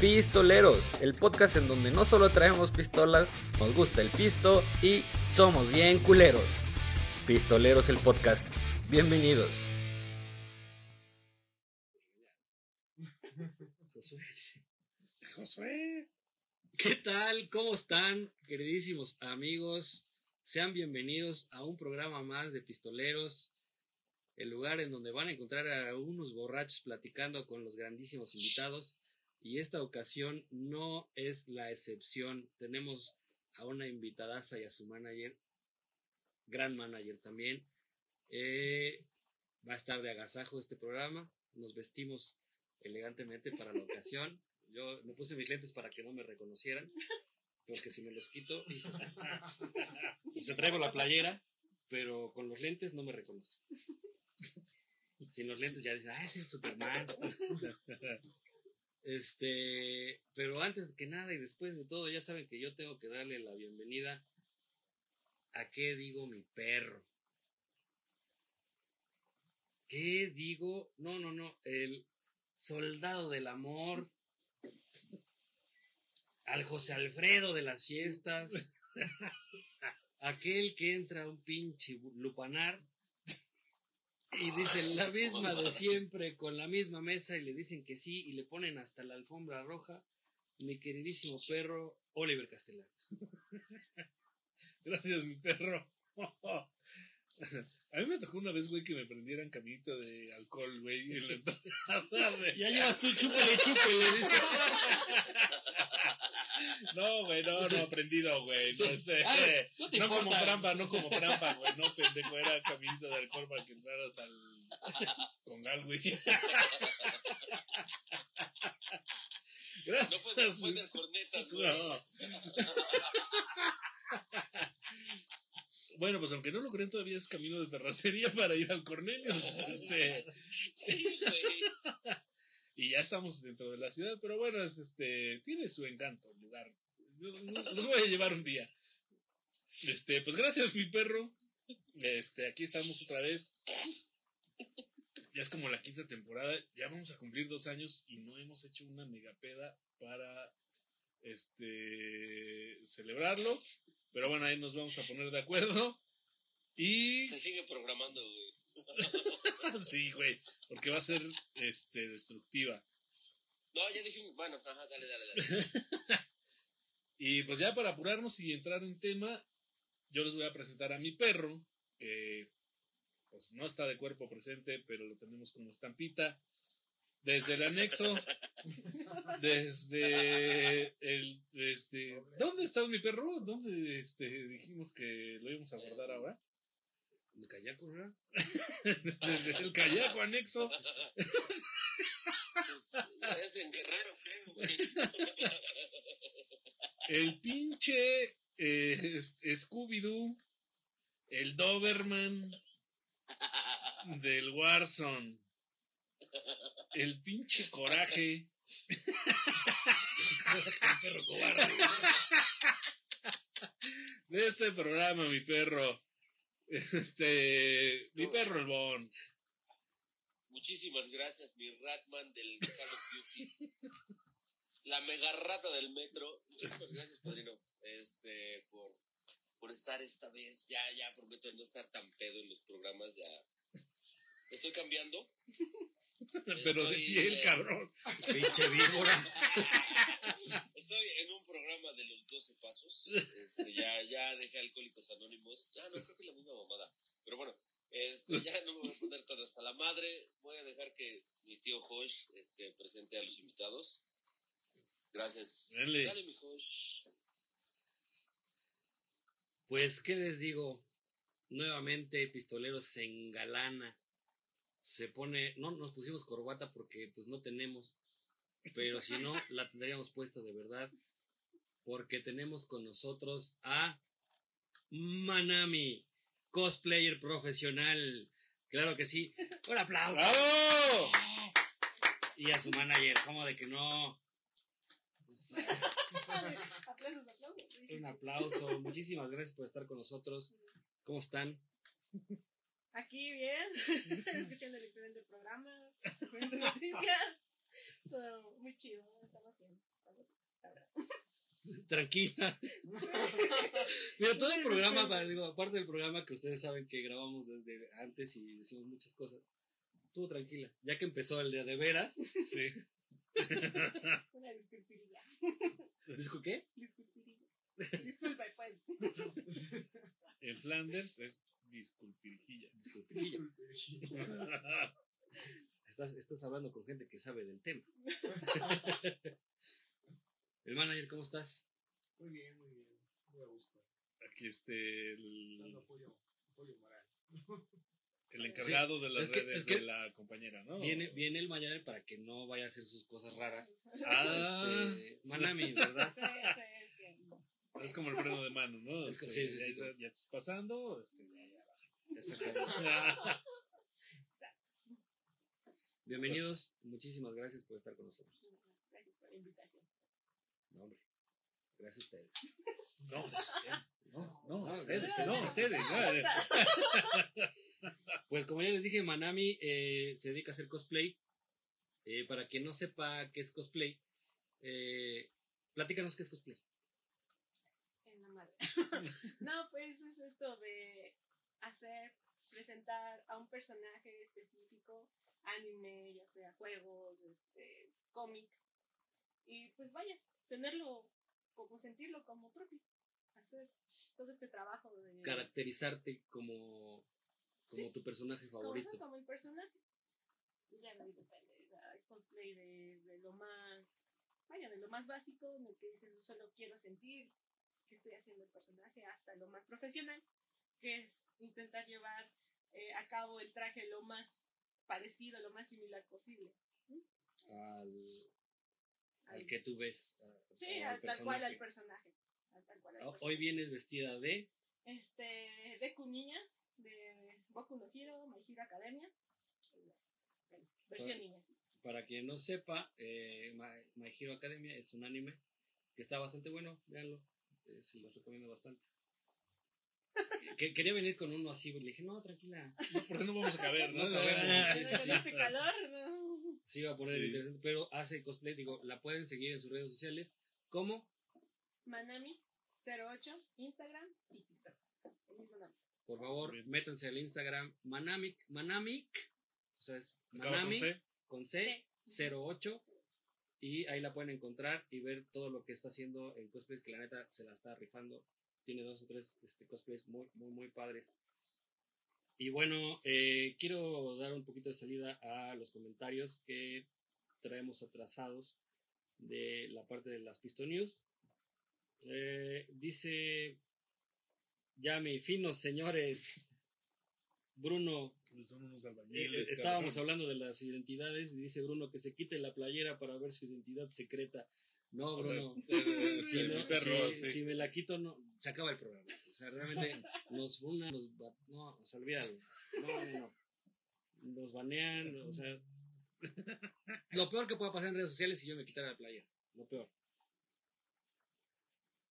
Pistoleros, el podcast en donde no solo traemos pistolas, nos gusta el pisto y somos bien culeros. Pistoleros el podcast. Bienvenidos. Josué. Josué. ¿Qué tal? ¿Cómo están, queridísimos amigos? Sean bienvenidos a un programa más de Pistoleros, el lugar en donde van a encontrar a unos borrachos platicando con los grandísimos invitados. Y esta ocasión no es la excepción. Tenemos a una invitadaza y a su manager, gran manager también. Eh, va a estar de agasajo este programa. Nos vestimos elegantemente para la ocasión. Yo me puse mis lentes para que no me reconocieran, porque si me los quito, se traigo la playera, pero con los lentes no me reconoce. Sin los lentes ya dicen, ah, ese es Superman. Este, pero antes que nada y después de todo, ya saben que yo tengo que darle la bienvenida a qué digo mi perro. ¿Qué digo? No, no, no, el soldado del amor, al José Alfredo de las fiestas, aquel que entra a un pinche lupanar y dicen la misma de siempre, con la misma mesa, y le dicen que sí, y le ponen hasta la alfombra roja, mi queridísimo perro, Oliver Castellán. Gracias, mi perro. A mí me tocó una vez, güey, que me prendieran caminito de alcohol, güey. en la entrada de- Ya llevas tú chúpale, chúpale, dice. No, güey, no, no, prendido, güey. No, sé. Ay, no te no como trampa, no como trampa, güey. No, pendejo, era caminito de alcohol para que entraras al. con gal, güey. Gracias. No fue, fue del cornetas, güey. No. Bueno, pues aunque no lo creen, todavía es camino de terracería para ir al Cornelius. Este, Sí, güey. Y ya estamos dentro de la ciudad, pero bueno, es, este, tiene su encanto el lugar. Los, voy a llevar un día. Este, pues gracias, mi perro. Este, aquí estamos otra vez. Ya es como la quinta temporada. Ya vamos a cumplir dos años y no hemos hecho una megapeda para este celebrarlo. Pero bueno, ahí nos vamos a poner de acuerdo. Y Se sigue programando, güey. sí, güey, porque va a ser este destructiva. No, ya dijimos, bueno, ajá, dale, dale, dale. Y pues ya para apurarnos y entrar en tema, yo les voy a presentar a mi perro, que pues no está de cuerpo presente, pero lo tenemos como estampita. Desde el anexo, desde el, desde, ¿dónde está mi perro? ¿Dónde este, dijimos que lo íbamos a guardar ahora? ¿El kayak, ¿verdad? Desde el callaco anexo. Pues, es en Guerrero, creo, güey. El pinche eh, Scooby-Doo, el Doberman del Warzone, el pinche coraje, El perro cobarde. de este programa, mi perro. Este, mi perro el Bon. Muchísimas gracias, mi Ratman del Call of Duty. La mega rata del metro. Muchísimas gracias, padrino. Este, por, por estar esta vez. Ya, ya prometo no estar tan pedo en los programas. Ya. Estoy cambiando. Pero de piel, eh, cabrón. Pinche víbora. Estoy en un programa de los 12 pasos. Este, ya, ya dejé Alcohólicos Anónimos. Ya no creo que es la misma mamada. Pero bueno, este, ya no me voy a poner todo hasta la madre. Voy a dejar que mi tío Josh este, presente a los invitados. Gracias. Dale. Dale, mi Josh. Pues, ¿qué les digo? Nuevamente, Pistolero se engalana. Se pone. No nos pusimos corbata porque, pues, no tenemos. Pero si no, la tendríamos puesta de verdad. Porque tenemos con nosotros a Manami, cosplayer profesional. Claro que sí. Un aplauso. ¡Bravo! Y a su manager, ¿cómo de que no? aplausos, aplausos. Un aplauso. Muchísimas gracias por estar con nosotros. ¿Cómo están? Aquí bien, escuchando el excelente programa, excelentes noticias. Todo muy chido, estamos bien. la verdad. Tranquila. Mira, todo el programa, digo, aparte del programa que ustedes saben que grabamos desde antes y decimos muchas cosas, estuvo tranquila. Ya que empezó el día de veras. Sí. Una disculpirilla. ¿Disco qué? Disculpirilla. Disculpe, pues. En Flanders es disculpirjilla. Disculpillo. Estás, estás hablando con gente que sabe del tema. el manager, ¿cómo estás? Muy bien, muy bien. Muy a gusto. Aquí este Dando el, apoyo, apoyo moral. el encargado de las Es que- redes es que- de la compañera, ¿no? Viene, viene el manager para que no vaya a hacer sus cosas raras. Ah, Este, Manami, ¿verdad? Sí, sí, es que. es como el freno de mano, ¿no? Es que- Este, sí, sí, ya, sí. ya- ya estás pasando, este, ya, Bienvenidos, muchísimas gracias por estar con nosotros. Gracias por la invitación. No, hombre, gracias a ustedes. No, ustedes, no, no, No, ustedes, no, ustedes, no. Pues como ya les dije, Manami eh, se dedica a hacer cosplay. Eh, para quien no sepa qué es cosplay, eh, platícanos qué es cosplay. En la madre. no, pues es esto de hacer, presentar a un personaje específico, anime, ya sea juegos, este, cómic, y pues vaya, tenerlo, como sentirlo como propio, hacer todo este trabajo de... Caracterizarte como, como Sí. tu personaje como, favorito. como el personaje. Y ya no depende, o sea, hay cosplay de, de lo más, vaya, de lo más básico, en el que dices, yo solo quiero sentir que estoy haciendo el personaje, hasta lo más profesional, que es intentar llevar eh, a cabo el traje lo más parecido, lo más similar posible. Al, que tú ves. a- Sí, al al- tal cual al personaje. personaje. al tal cual al Ho- personaje. Hoy vienes vestida de. Este, de Niña, de Boku no Hero, My Hero Academia. Bueno, versión niña, sí. Para quien no sepa, eh, My, My Hero Academia es un anime que está bastante bueno, véanlo, eh, se los recomiendo bastante. Que, quería venir con uno así, le dije, no, tranquila, No, porque no vamos a caber, ¿no? No sí, sí, sí. este calor, no. sí iba a poner Sí. interesante, pero hace cosplay, digo, la pueden seguir en sus redes sociales, como, Manami08, Instagram y TikTok. El mismo nombre. por favor, Bien. métanse al Instagram Manamic, Manamic, o sea, es con Manami C. con C, 08, y ahí la pueden encontrar y ver todo lo que está haciendo en cosplays, que la neta se la está rifando. Tiene dos o tres este, cosplays muy, muy, muy padres. Y bueno, eh, quiero dar un poquito de salida a los comentarios que traemos atrasados de la parte de las Pisto News. Eh, dice, ya mi finos señores, Bruno, Son unos eh, estábamos hablando de las identidades y dice Bruno que se quite la playera para ver su identidad secreta. No, O sea, Bruno. eh, si, eh, no- perro, si- sí. si me la quito, no, se acaba el programa. O sea, realmente nos funan, nos no, o sea, olvídalo. No, no, no. Nos banean, o sea. Lo peor que pueda pasar en redes sociales es si yo me quitara la playera. Lo peor.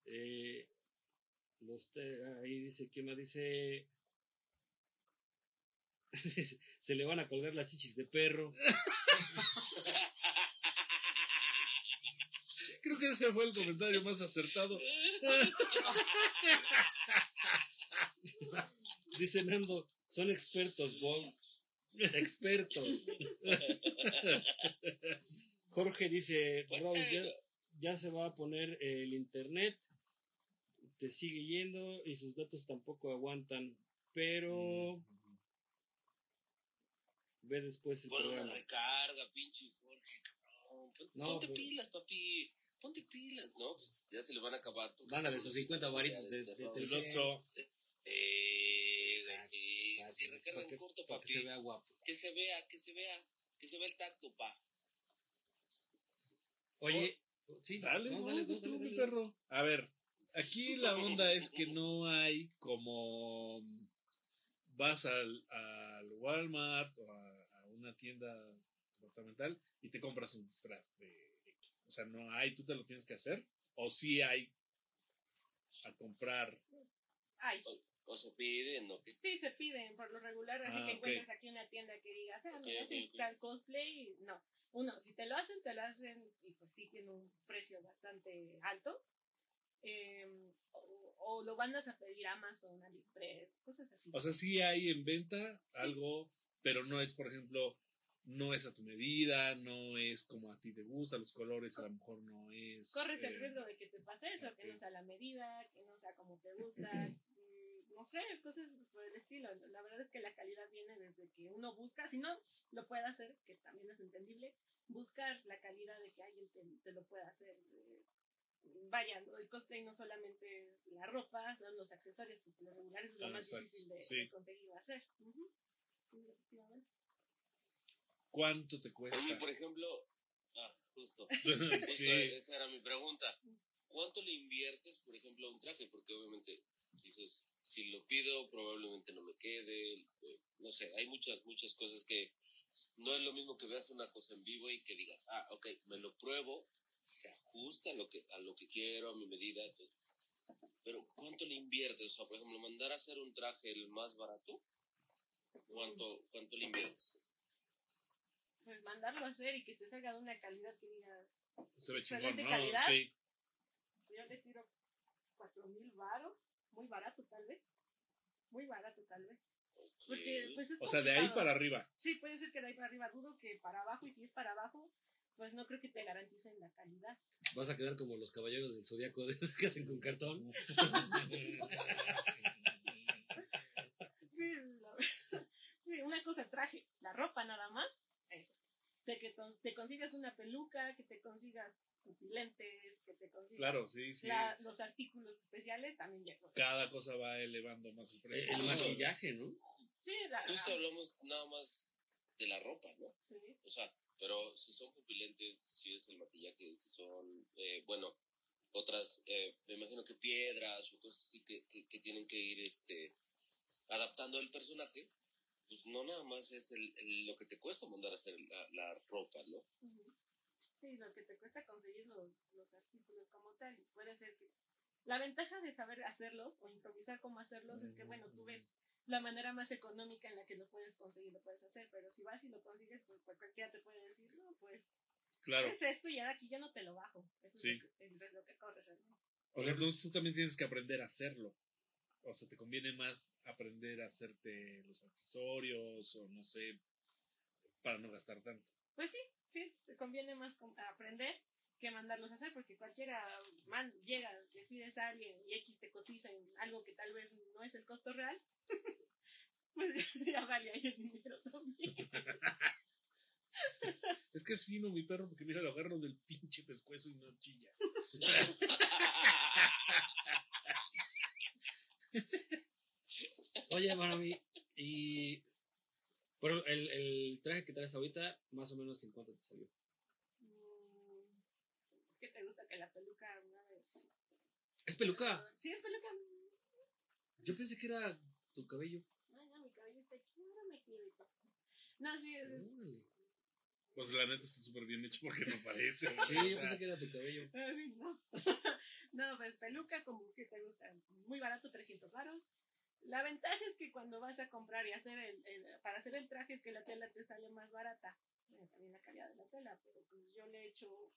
Eh, los te- ahí dice, ¿quién más dice? Se le van a colgar las chichis de perro. Creo que ese fue el comentario más acertado. Dice Nando, son expertos, Bob. Expertos. Jorge dice, Rose, ya, ya se va a poner el internet. Te sigue yendo y sus datos tampoco aguantan. Pero ve después el Bueno, programa. recarga, pinche Jorge, No, Ponte pues- pilas, papi. Ponte pilas, ¿no? Pues ya se le van a acabar. Mándale esos 50 en varitos temporada de- de de- terror. del El Oxxo. Eh, sí. Sí, recarga que- corto, para que papi. se vea guapo. Que se vea, que se vea. Que se vea el tacto, pa. Oye, sí, Dale, no, dale, pues no, tú, dale, mi dale. perro. A ver, aquí la onda es que no hay como vas al, al Walmart o a, a una tienda departamental y te compras un disfraz de X. O sea, no hay, tú te lo tienes que hacer. O sí hay a comprar. Ay, O se piden, ¿no? Que sí, se piden por lo regular, así Ah, que encuentras aquí una tienda que diga, ah, mira, tal cosplay, no. uno, si te lo hacen, te lo hacen y pues sí tiene un precio bastante alto. Em, o, o lo mandas a pedir a Amazon, AliExpress, cosas así. O sea, sí hay en venta algo, pero no es, por ejemplo, no es a tu medida, no es como a ti te gusta, los colores a lo mejor no es. Corres el eh, riesgo de que te pase eso, que no sea la medida, que no sea como te gusta, no sé, cosas por el estilo. La verdad es que la calidad viene desde que uno busca, si no lo puede hacer, que también es entendible, buscar la calidad de que alguien te, te lo pueda hacer. eh, Vaya, el cosplay no solamente es la ropa, son los accesorios, que por lo regular es lo Ah, más exacto, difícil de, sí. de conseguir hacer. Efectivamente. ¿Cuánto te cuesta? Oye, por ejemplo, ah, justo, justo sí, esa era mi pregunta. ¿Cuánto le inviertes, por ejemplo, a un traje? Porque obviamente dices, si lo pido, probablemente no me quede. eh, no sé, hay muchas, muchas cosas que no es lo mismo que veas una cosa en vivo y que digas, ah, ok, me lo pruebo, se ajusta a lo que, a lo que quiero, a mi medida. Pero ¿cuánto le inviertes? O sea, por ejemplo, mandar a hacer un traje el más barato, ¿cuánto, cuánto le inviertes? Pues mandarlo a hacer y que te salga de una calidad que digas, se ve chingón, ¿no? calidad. Sí. yo le tiro cuatro mil varos, muy barato tal vez, muy barato tal vez. Porque pues es O sea, de ahí para arriba. Sí, puede ser que de ahí para arriba, dudo que para abajo, y si es para abajo, pues no creo que te garanticen la calidad. Vas a quedar como los caballeros del zodiaco de- que hacen con cartón. Sí, sí, una cosa traje, la ropa nada más, eso. De que te consigas una peluca, que te consigas pupilentes, que te consigas Claro, sí, sí. la- los artículos especiales, también ya cosas. Cada cosa va elevando más el El, precio. el maquillaje, ¿no? Sí, la, Justo hablamos nada más de la ropa, ¿no? sí. O sea, pero si son pupilentes, si es el maquillaje, si son, eh, bueno, otras, eh, me imagino que piedras o cosas así que, que, que tienen que ir este, adaptando el personaje, pues no nada más es el, el- lo que te cuesta mandar a hacer la, la ropa, ¿no? Sí, lo que te cuesta conseguir los, los artículos como tal. y Puede ser que. La ventaja de saber hacerlos o improvisar cómo hacerlos es que, bueno, tú ves la manera más económica en la que lo puedes conseguir, lo puedes hacer, pero si vas y lo consigues, pues cualquiera te puede decir, no, pues Claro. es esto y ahora aquí ya no te lo bajo. Eso Sí. es, lo que, es lo que corres. O sea, entonces tú también tienes que aprender a hacerlo. O sea, te conviene más aprender a hacerte los accesorios o no sé, para no gastar tanto. Pues sí, sí, te conviene más aprender que mandarlos a hacer, porque cualquiera man, llega, le pides a alguien y X te cotiza en algo que tal vez no es el costo real, pues ya vale ahí el dinero también. Es que es fino mi perro porque mira, lo agarro del pinche pescuezo y no chilla. Oye, Marami, y. Bueno, el, el traje que traes ahorita, más o menos en cuánto te salió. Mm, ¿Qué te gusta que la peluca? una vez- ¿Es peluca? Sí, es peluca. Yo pensé que era tu cabello. No, no, mi cabello está aquí, ahora me quiero. No, sí, es, es- Órale. Pues la neta está súper bien hecho porque no parece. Sí, yo pensé que era tu cabello. Ah, sí, no. no, pues peluca, como que te gusta. Muy barato, 300 varos. La ventaja es que cuando vas a comprar y hacer el, el- para hacer el traje es que la tela te sale más barata. Bueno, también la calidad de la tela, pero pues yo le he hecho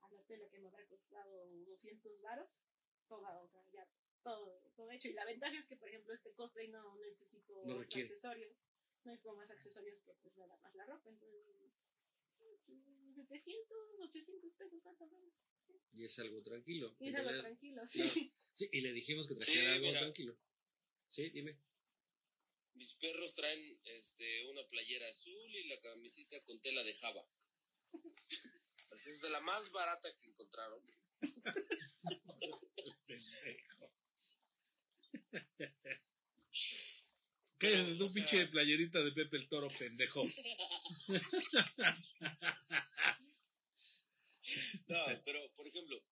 a la tela que me habrá costado 200 varos. Toda, o sea, ya todo, todo hecho. Y la ventaja es que, por ejemplo, este cosplay no necesito No otro accesorio. No necesito más accesorios que pues nada más la ropa. Entonces, 700, 800 pesos más o menos. Y es algo tranquilo. Y es algo realidad- tranquilo, sí. Claro. Sí, y le dijimos que trajera Sí, algo mira. tranquilo. Sí, dime. Mis perros traen este, una playera azul y la camisita con tela de java. Así es de la más barata que encontraron. ¿Qué? Un o sea- pinche playerita de Pepe el Toro, pendejo. No, pero por ejemplo,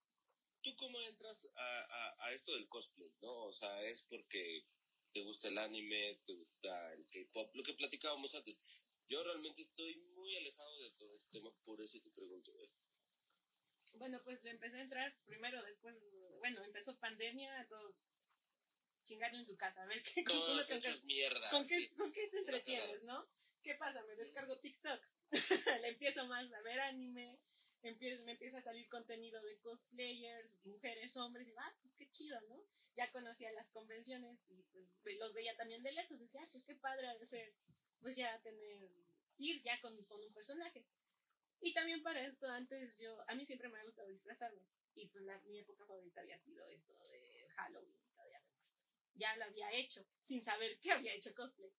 ¿tú cómo entras a, a, a esto del cosplay? ¿No? O sea, es porque te gusta el anime, te gusta el K-pop, lo que platicábamos antes. Yo realmente estoy muy alejado de todo este tema, por eso te pregunto, ¿eh? Bueno, pues le empecé a entrar primero, después, bueno, empezó pandemia, todos chingaron en su casa, a ver qué, con, qué- con qué, sí. con qué te entretienes. ¿no? ¿Qué pasa? Me descargo TikTok. le empiezo más a ver anime, empiezo, me empieza a salir contenido de cosplayers, mujeres, hombres, y ah, pues qué chido, ¿no? Ya conocía las convenciones y pues los veía también de lejos, decía, ah, pues qué padre de ser, pues ya tener, ir ya con, con un personaje. Y también para esto, antes yo, a mí siempre me ha gustado disfrazarme. Y pues la, mi época favorita había sido esto de Halloween, de Muertos. Ya lo había hecho, sin saber que había hecho cosplay.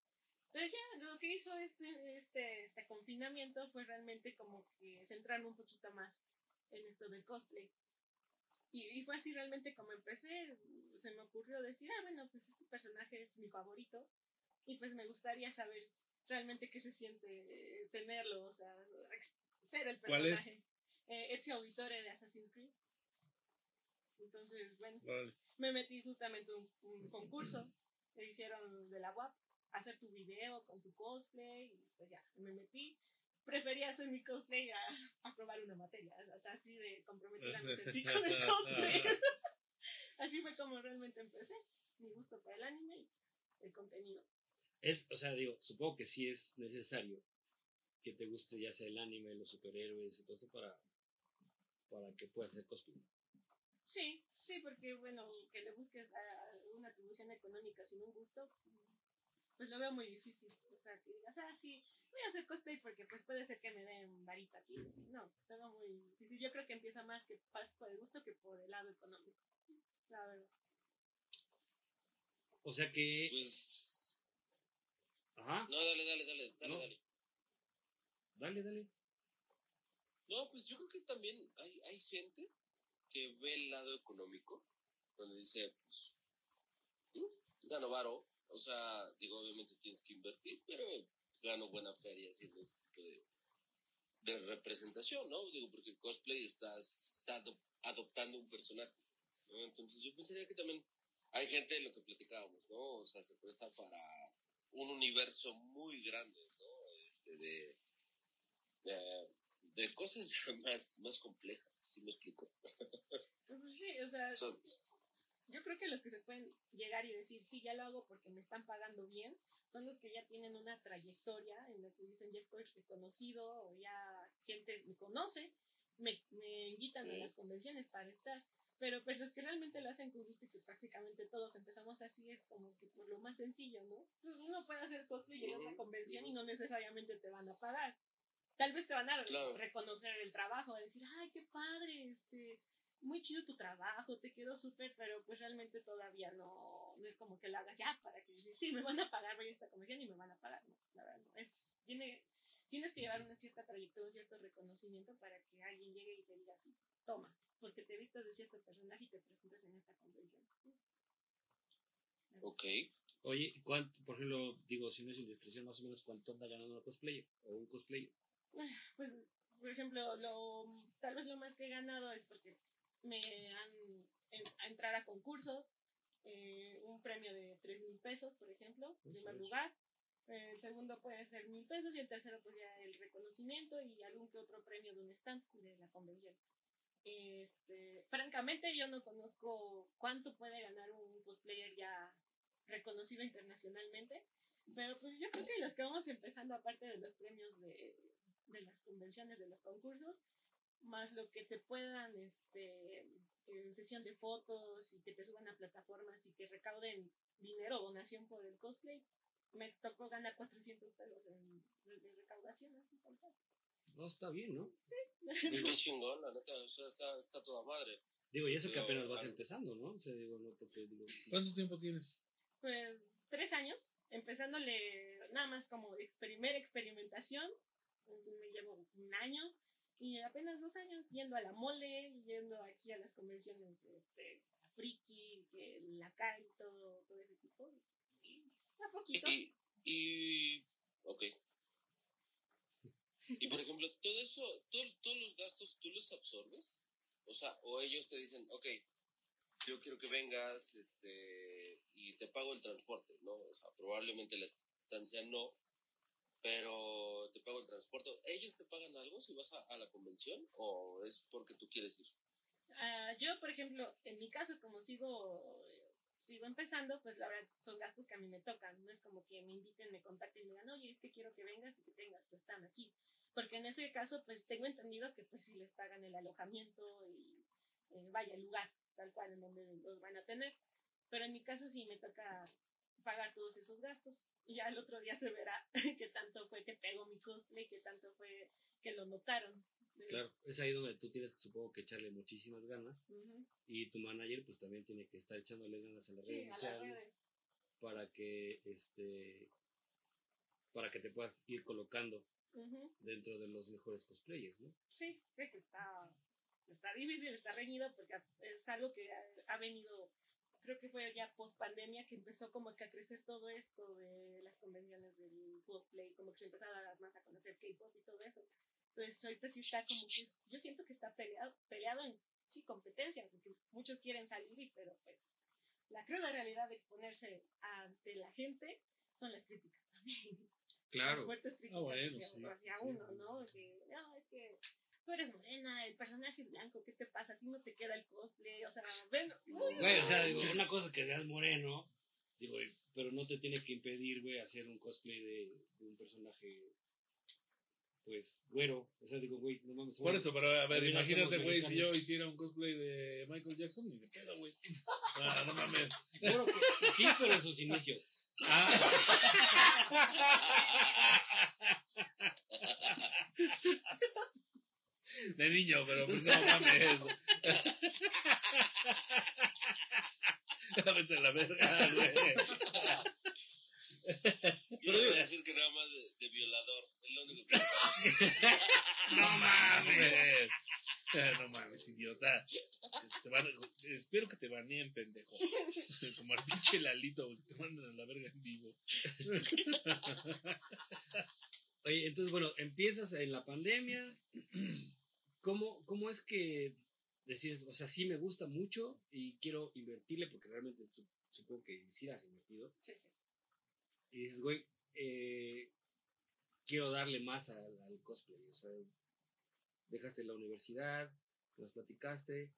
Entonces ya, lo que hizo este, este, este confinamiento fue realmente como que centrarme un poquito más en esto del cosplay. Y, y fue así realmente como empecé, se me ocurrió decir, ah, bueno, pues este personaje es mi favorito. Y pues me gustaría saber realmente qué se siente eh, tenerlo, o sea, ser el ¿Cuál es? personaje. Eh, Ezio Auditore de Assassin's Creed. Entonces, bueno, me metí justamente a un, un concurso que hicieron de la UAP, hacer tu video con tu cosplay, y pues ya, me metí. Prefería hacer mi cosplay a, a probar una materia, o sea, así de comprometida me sentí con el cosplay. así fue como realmente empecé, mi gusto para el anime y el contenido. Es, o sea, digo, supongo que sí es necesario que te guste ya sea el anime, los superhéroes y todo esto para, para que puedas hacer cosplay. Sí, sí, porque bueno, que le busques a una atribución económica sin un gusto, pues lo veo muy difícil. O sea, que digas, ah, sí, voy a hacer cosplay porque pues puede ser que me den varita aquí. No, lo veo muy difícil. Yo creo que empieza más que más por el gusto que por el lado económico. La verdad. O sea que. Pues. Ajá, No, dale, dale, dale, dale, No. dale. dale, dale. No, pues yo creo que también hay, hay gente que ve el lado económico, donde dice, pues, gano varo. O sea, digo, obviamente tienes que invertir, pero gano buena feria haciendo este tipo de, de representación, ¿no? Digo, porque el cosplay estás, está ado- adoptando un personaje, ¿no? Entonces yo pensaría que también hay gente de lo que platicábamos, ¿no? O sea, se presta para un universo muy grande, ¿no? Este, de... de de cosas ya más, más complejas, ¿sí me explico? Pues sí, o sea, Son- yo creo que los que se pueden llegar y decir, sí, ya lo hago porque me están pagando bien, son los que ya tienen una trayectoria en la que dicen, ya estoy reconocido o ya gente me conoce, me, me invitan a las convenciones para estar. Pero pues los que realmente lo hacen con gusto y que prácticamente todos empezamos así es como que por lo más sencillo, ¿no? Pues uno puede hacer cosplay y llegas a la convención y no necesariamente te van a pagar. Tal vez te van a Claro. reconocer el trabajo, a decir, ay, qué padre, este, muy chido tu trabajo, te quedó súper, pero pues realmente todavía no, no es como que lo hagas ya para que dices, sí, me van a pagar, voy a esta convención y me van a pagar. No, la verdad no. Es, tiene, tienes que llevar una cierta trayectoria, un cierto reconocimiento para que alguien llegue y te diga así, toma, porque te vistas de cierto personaje y te presentas en esta convención. Ok. Oye, ¿cuánto, por ejemplo, digo, si no es indiscreción, más o menos cuánto anda ganando una cosplayer o un cosplayer? Pues, por ejemplo, lo, tal vez lo más que he ganado es porque me han en- a entrar a concursos, eh, un premio de 3 mil pesos, por ejemplo, en primer es. lugar. El segundo puede ser mil pesos y el tercero pues ya el reconocimiento y algún que otro premio de un stand de la convención. Este, francamente yo no conozco cuánto puede ganar un cosplayer ya reconocido internacionalmente, pero pues yo creo que los que vamos empezando aparte de los premios de, de las convenciones, de los concursos, más lo que te puedan, este, en sesión de fotos y que te suban a plataformas y que recauden dinero o donación por el cosplay, me tocó ganar 400 pesos en, de recaudación, así tal cual. No, está bien, ¿no? Qué chingón, la neta, o sea, está, está toda madre. Digo, y eso que apenas vas empezando, ¿no? O sea, digo, no, porque digo. ¿Cuánto tiempo tienes? Pues tres años, empezándole nada más como exprimer experimentación, me llevo un año y apenas dos años yendo a la mole, yendo aquí a las convenciones de este, Friki, que la CAI, todo, todo ese tipo. Y a poquito. Y, y, ok. Y por ejemplo, todo eso, todo- todos los gastos, ¿tú los absorbes? O sea, o ellos te dicen, ok, yo quiero que vengas, este, y te pago el transporte, ¿no? O sea, probablemente la estancia no, pero te pago el transporte. ¿Ellos te pagan algo si vas a, a la convención o es porque tú quieres ir? Ah, yo, por ejemplo, en mi caso, como sigo, sigo empezando, pues la verdad son gastos que a mí me tocan. No es como que me inviten, me contacten y me digan, oye, es que quiero que vengas y que tengas tu stand aquí. Porque en ese caso, pues tengo entendido que pues sí les pagan el alojamiento y eh, vaya el lugar tal cual en donde los van a tener. Pero en mi caso sí me toca pagar todos esos gastos. Y ya el otro día se verá qué tanto fue que pegó mi cosplay, qué tanto fue que lo notaron. Claro, es ahí donde tú tienes, supongo que echarle muchísimas ganas. Y tu manager, pues también tiene que estar echándole ganas a las Sí, redes a las sociales redes. para que este para que te puedas ir colocando dentro de los mejores cosplayers, ¿no? Sí, es que está, está difícil, está reñido porque es algo que ha, ha venido, creo que fue ya post pandemia que empezó como que a crecer todo esto de las convenciones del cosplay, como que se empezaron a dar más a conocer K-pop y todo eso. Entonces ahorita sí está como que, yo siento que está peleado, peleado en sí competencia, porque muchos quieren salir, y- pero pues la cruda realidad de exponerse ante la gente son las críticas también. Las fuertes críticas Ah, bueno, hacia, sí, hacia sí, uno, sí, ¿no? Que, no, es que tú eres morena, el personaje es blanco, ¿qué te pasa? A ti no te queda el cosplay, o sea, ven. Güey, o sea, digo, una cosa es que seas moreno, digo, pero no te tiene que impedir, güey, hacer un cosplay de, de un personaje, pues, güero. O sea, digo, güey, no mames. Por eso, pero a ver, imagínate, güey, si yo hiciera un cosplay de Michael Jackson, ni de pedo, güey. Ah, no mames. Claro que sí, pero en sus inicios. De niño, pero pues no mames. Vete a la verga, güey. Yo iba a decir que nada más de, de violador. Es lo único que. No mames. No mames, idiota. Te van a- espero que te baneen, pendejo. Como al pinche Lalito, te mandan a la verga en vivo. Oye, entonces, bueno, empiezas en la pandemia. ¿Cómo, cómo es que decides, o sea, sí me gusta mucho y quiero invertirle, porque realmente su- supongo que sí has invertido, Sí, sí. y dices, güey, eh, quiero darle más al, al cosplay, o sea, dejaste la universidad, nos platicaste,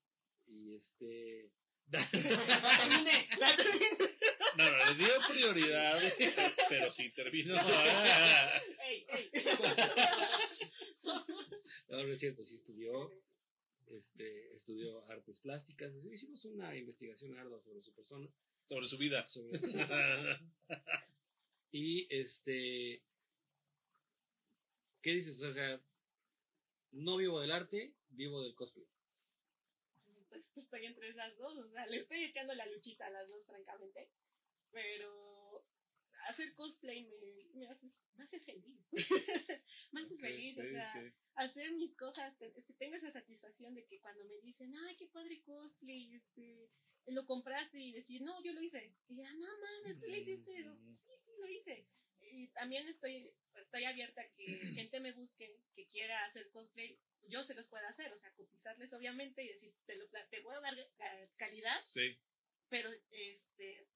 y este... La terminé, la terminé. No, no, le dio prioridad, pero sí terminó. Ey, ey. No, no es cierto, sí estudió, Sí, sí, sí. este, estudió artes plásticas, hicimos una investigación ardua sobre su persona, Sobre su vida. sobre sí. y este, ¿qué dices? O sea, no vivo del arte, vivo del cosplay. Pues estoy, estoy entre esas dos, o sea, le estoy echando la luchita a las dos, francamente. Pero hacer cosplay me, me, hace, me hace feliz. me hace feliz, o sea, sí. hacer mis cosas, te- este, tengo esa satisfacción de que cuando me dicen, ay, qué padre cosplay, este, lo compraste y decir, no, yo lo hice. Y ya, no mames, tú lo hiciste. Y yo, Mm. sí, sí, lo hice. Y también estoy, estoy abierta a que gente me busque, que quiera hacer cosplay, yo se los pueda hacer, o sea, cotizarles obviamente y decir, te, lo, te voy a dar ca- calidad, Sí. pero, este,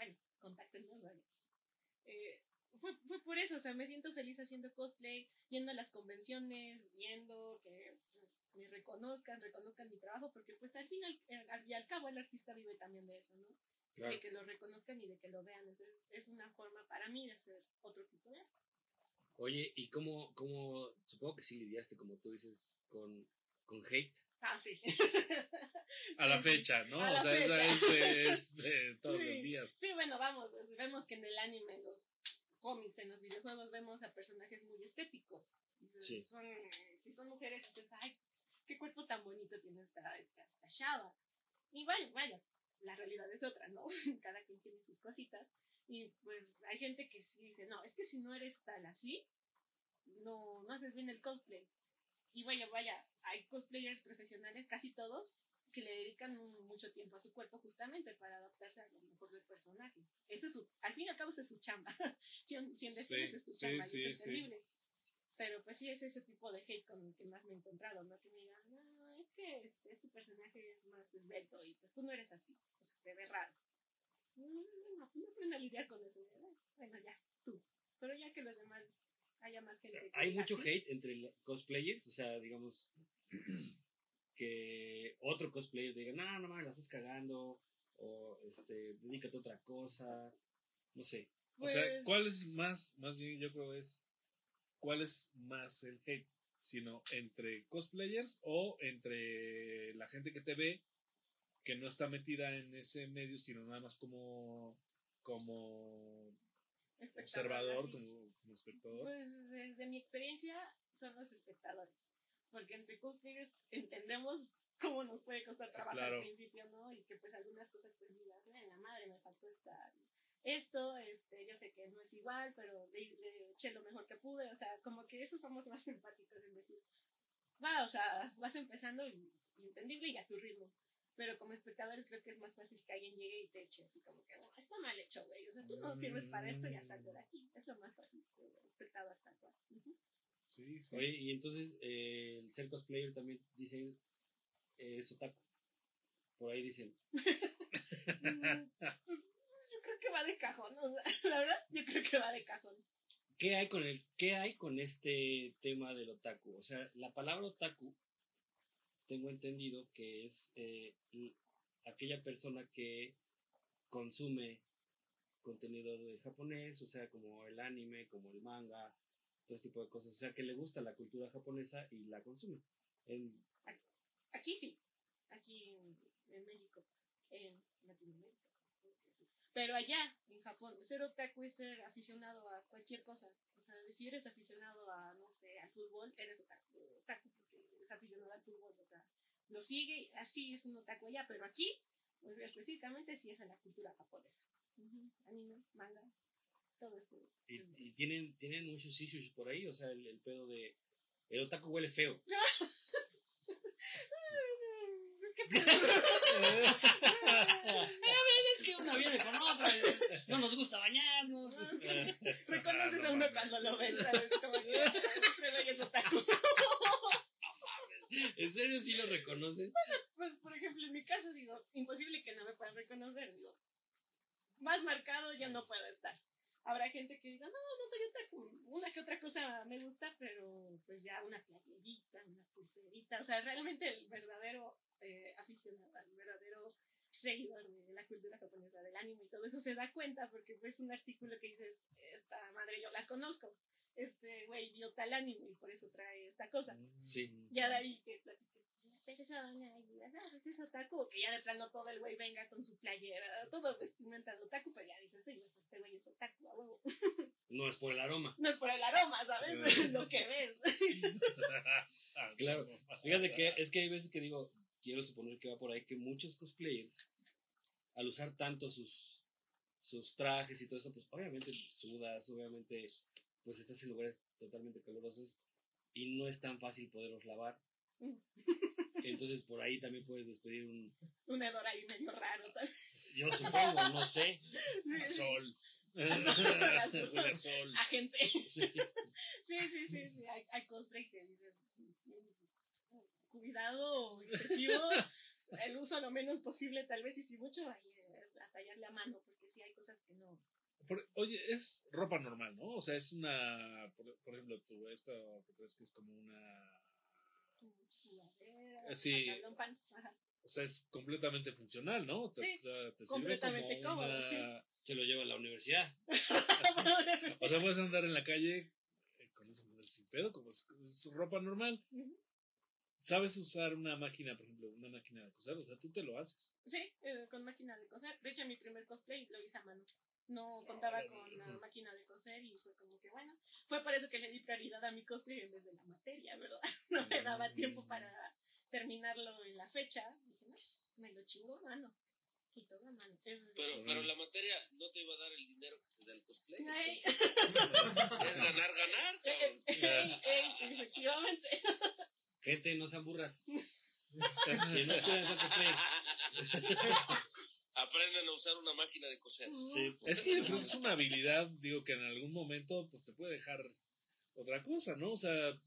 bueno, contáctenos, vaya. Eh, fue, fue por eso, o sea, me siento feliz haciendo cosplay, yendo a las convenciones, viendo que me reconozcan, reconozcan mi trabajo, porque pues al final eh, al- y al cabo el artista vive también de eso, ¿no? Claro. De que lo reconozcan y de que lo vean, entonces es una forma para mí de hacer otro tipo de arte. Oye, ¿y cómo, cómo, supongo que sí lidiaste, como tú dices, con, con hate? Ah, sí. A la fecha, ¿no? A O sea, esa es, es de todos Sí. los días. Sí, bueno, vamos, vemos que en el anime, en los cómics, en los videojuegos, vemos a personajes muy estéticos. Sí. Son, si son mujeres, dices, ay, qué cuerpo tan bonito tiene esta, esta, esta chava. Y vaya, vaya, la realidad es otra, ¿no? Cada quien tiene sus cositas. Y pues hay gente que sí dice, no, es que si no eres tal así, no, no haces bien el cosplay. Y vaya, vaya, hay cosplayers profesionales, casi todos, que le dedican un- mucho tiempo a su cuerpo justamente para adaptarse a lo mejor del personaje. Ese es su, al fin y al cabo esa es su chamba. si en, Sí, es su sí, chamba y sí, es sí. entendible. Pero pues sí es ese tipo de hate con el que más me he encontrado, ¿no? Que me digan, no, es que este, este personaje es más esbelto y pues tú no eres así. O sea, se ve raro. No, no, no, no aprendo a lidiar con eso. ¿verdad? Bueno, ya, tú. Pero ya que los demás haya más gente. que Hay mucho hate entre la- cosplayers, o sea, digamos, que otro cosplayer diga, no, no mames, la estás cagando, o este, dedícate a otra cosa, no sé. O sea, Pues, ¿cuál es más, más bien yo creo es cuál es más el hate, sino entre cosplayers o entre la gente que te ve que no está metida en ese medio, sino nada más como como observador, como, como espectador. Pues desde mi experiencia son los espectadores. Porque entre cosplayers entendemos cómo nos puede costar trabajo Claro. al principio, ¿no? Y que pues algunas cosas pues digas, "Ay, la madre me faltó esta, esto, este, yo sé que no es igual, pero le, le eché lo mejor que pude, o sea, como que eso somos más empáticos en decir, va, o sea, vas empezando y, y entendible y a tu ritmo. Pero como espectadores creo que es más fácil que alguien llegue y te eche así como que, "No, está mal hecho, güey. O sea, tú no sirves para esto y ya salte de aquí. Es lo más fácil como espectador tal cual. Ujú. Sí, sí. Oye, y entonces eh, el ser cosplayer también dicen eh, es otaku. Por ahí dicen. Mm, yo creo que va de cajón, o sea, la verdad, yo creo que va de cajón. ¿Qué hay con el qué hay con este tema del otaku? O sea, la palabra otaku tengo entendido que es eh, aquella persona que consume contenido de japonés, o sea, como el anime, como el manga, todo este tipo de cosas, o sea, que le gusta la cultura japonesa y la consume. En- Aquí sí, aquí en, México, en Latinoamérica. Pero allá, en Japón, ser otaku es ser aficionado a cualquier cosa. O sea, si eres aficionado a, no sé, al fútbol, eres otaku eres aficionado al fútbol. O sea, lo sigue, así es un otaku allá, pero aquí, pues, específicamente, sí es en la cultura japonesa. Ujú, Anime, manga, todo esto. y, y tienen, tienen muchos issues por ahí, o sea, el, el pedo de el otaku huele feo. Es que es que una viene con otra, no nos gusta bañarnos. reconoces a uno cuando lo ves, ¿sabes? Como que este güey es otaku. ¿En serio sí lo reconoces? Pues, por ejemplo, en mi caso, digo, imposible que no me puedan reconocer, digo, más marcado yo no puedo estar. Habrá gente que diga, no, no soy otaku, una que otra cosa me gusta, pero pues ya una playerita, una pulserita, o sea, realmente el verdadero eh, aficionado, el verdadero seguidor de la cultura japonesa, del anime y todo eso se da cuenta porque pues un artículo que dices, esta madre yo la conozco, este güey vio tal anime y por eso trae esta cosa Sí. ya de ahí que platiques y digas, ah, pues es otaku, o que ya de plano todo el güey venga con su playera, todo vestimenta de otaku, pues ya dices, sí, pues este güey es otaku, a huevo. No es por el aroma. No es por el aroma, ¿sabes? Lo que ves. Claro. no. Fíjate que es que hay veces que digo, quiero suponer que va por ahí, que muchos cosplayers, al usar tanto sus, sus trajes y todo esto, pues obviamente sudas, obviamente pues estás en lugares totalmente calurosos y no es tan fácil poderlos lavar. Entonces por ahí también puedes despedir un, Un hedor ahí medio raro. tal. yo supongo, no sé. A sol. A sol. A sol. A gente. Sí. Sí, sí, sí, sí. Hay, hay cosplay que dices, cuidado excesivo, el uso lo menos posible, tal vez, y si mucho, ahí, eh, a tallarle a mano, porque sí hay cosas. Por- oye, es ropa normal, ¿no? O sea, es una. Por, por ejemplo, tú, esto que traes que es como una. sí. pantalón, pants, ajá. O sea, es completamente funcional, ¿no? Te, Sí, o sea, te sirve completamente como cómodo, una- Se lo lleva a la universidad. O sea, puedes andar en la calle eh, con esa sin pedo, como es, es ropa normal. ¿Sabes usar una máquina, por ejemplo, una máquina de coser? O sea, tú te lo haces. Sí, eh, con máquina de coser. De hecho, mi primer cosplay lo hice a mano. No contaba con la máquina de coser y fue como que bueno. Fue por eso que le di prioridad a mi cosplay en vez de la materia, ¿verdad? No me daba tiempo para terminarlo en la fecha. Dije, no, me lo chingo mano. Y todo a mano. Es, Pero, pero la materia no te iba a dar el dinero que te da el cosplay. Entonces, es ganar, ganar, Eh, eh, eh, efectivamente. Gente, no sean burras. Aprenden a usar una máquina de coser. sí, pues, Es que yo creo que es una habilidad, digo, que en algún momento pues te puede dejar otra cosa, ¿no? O sea,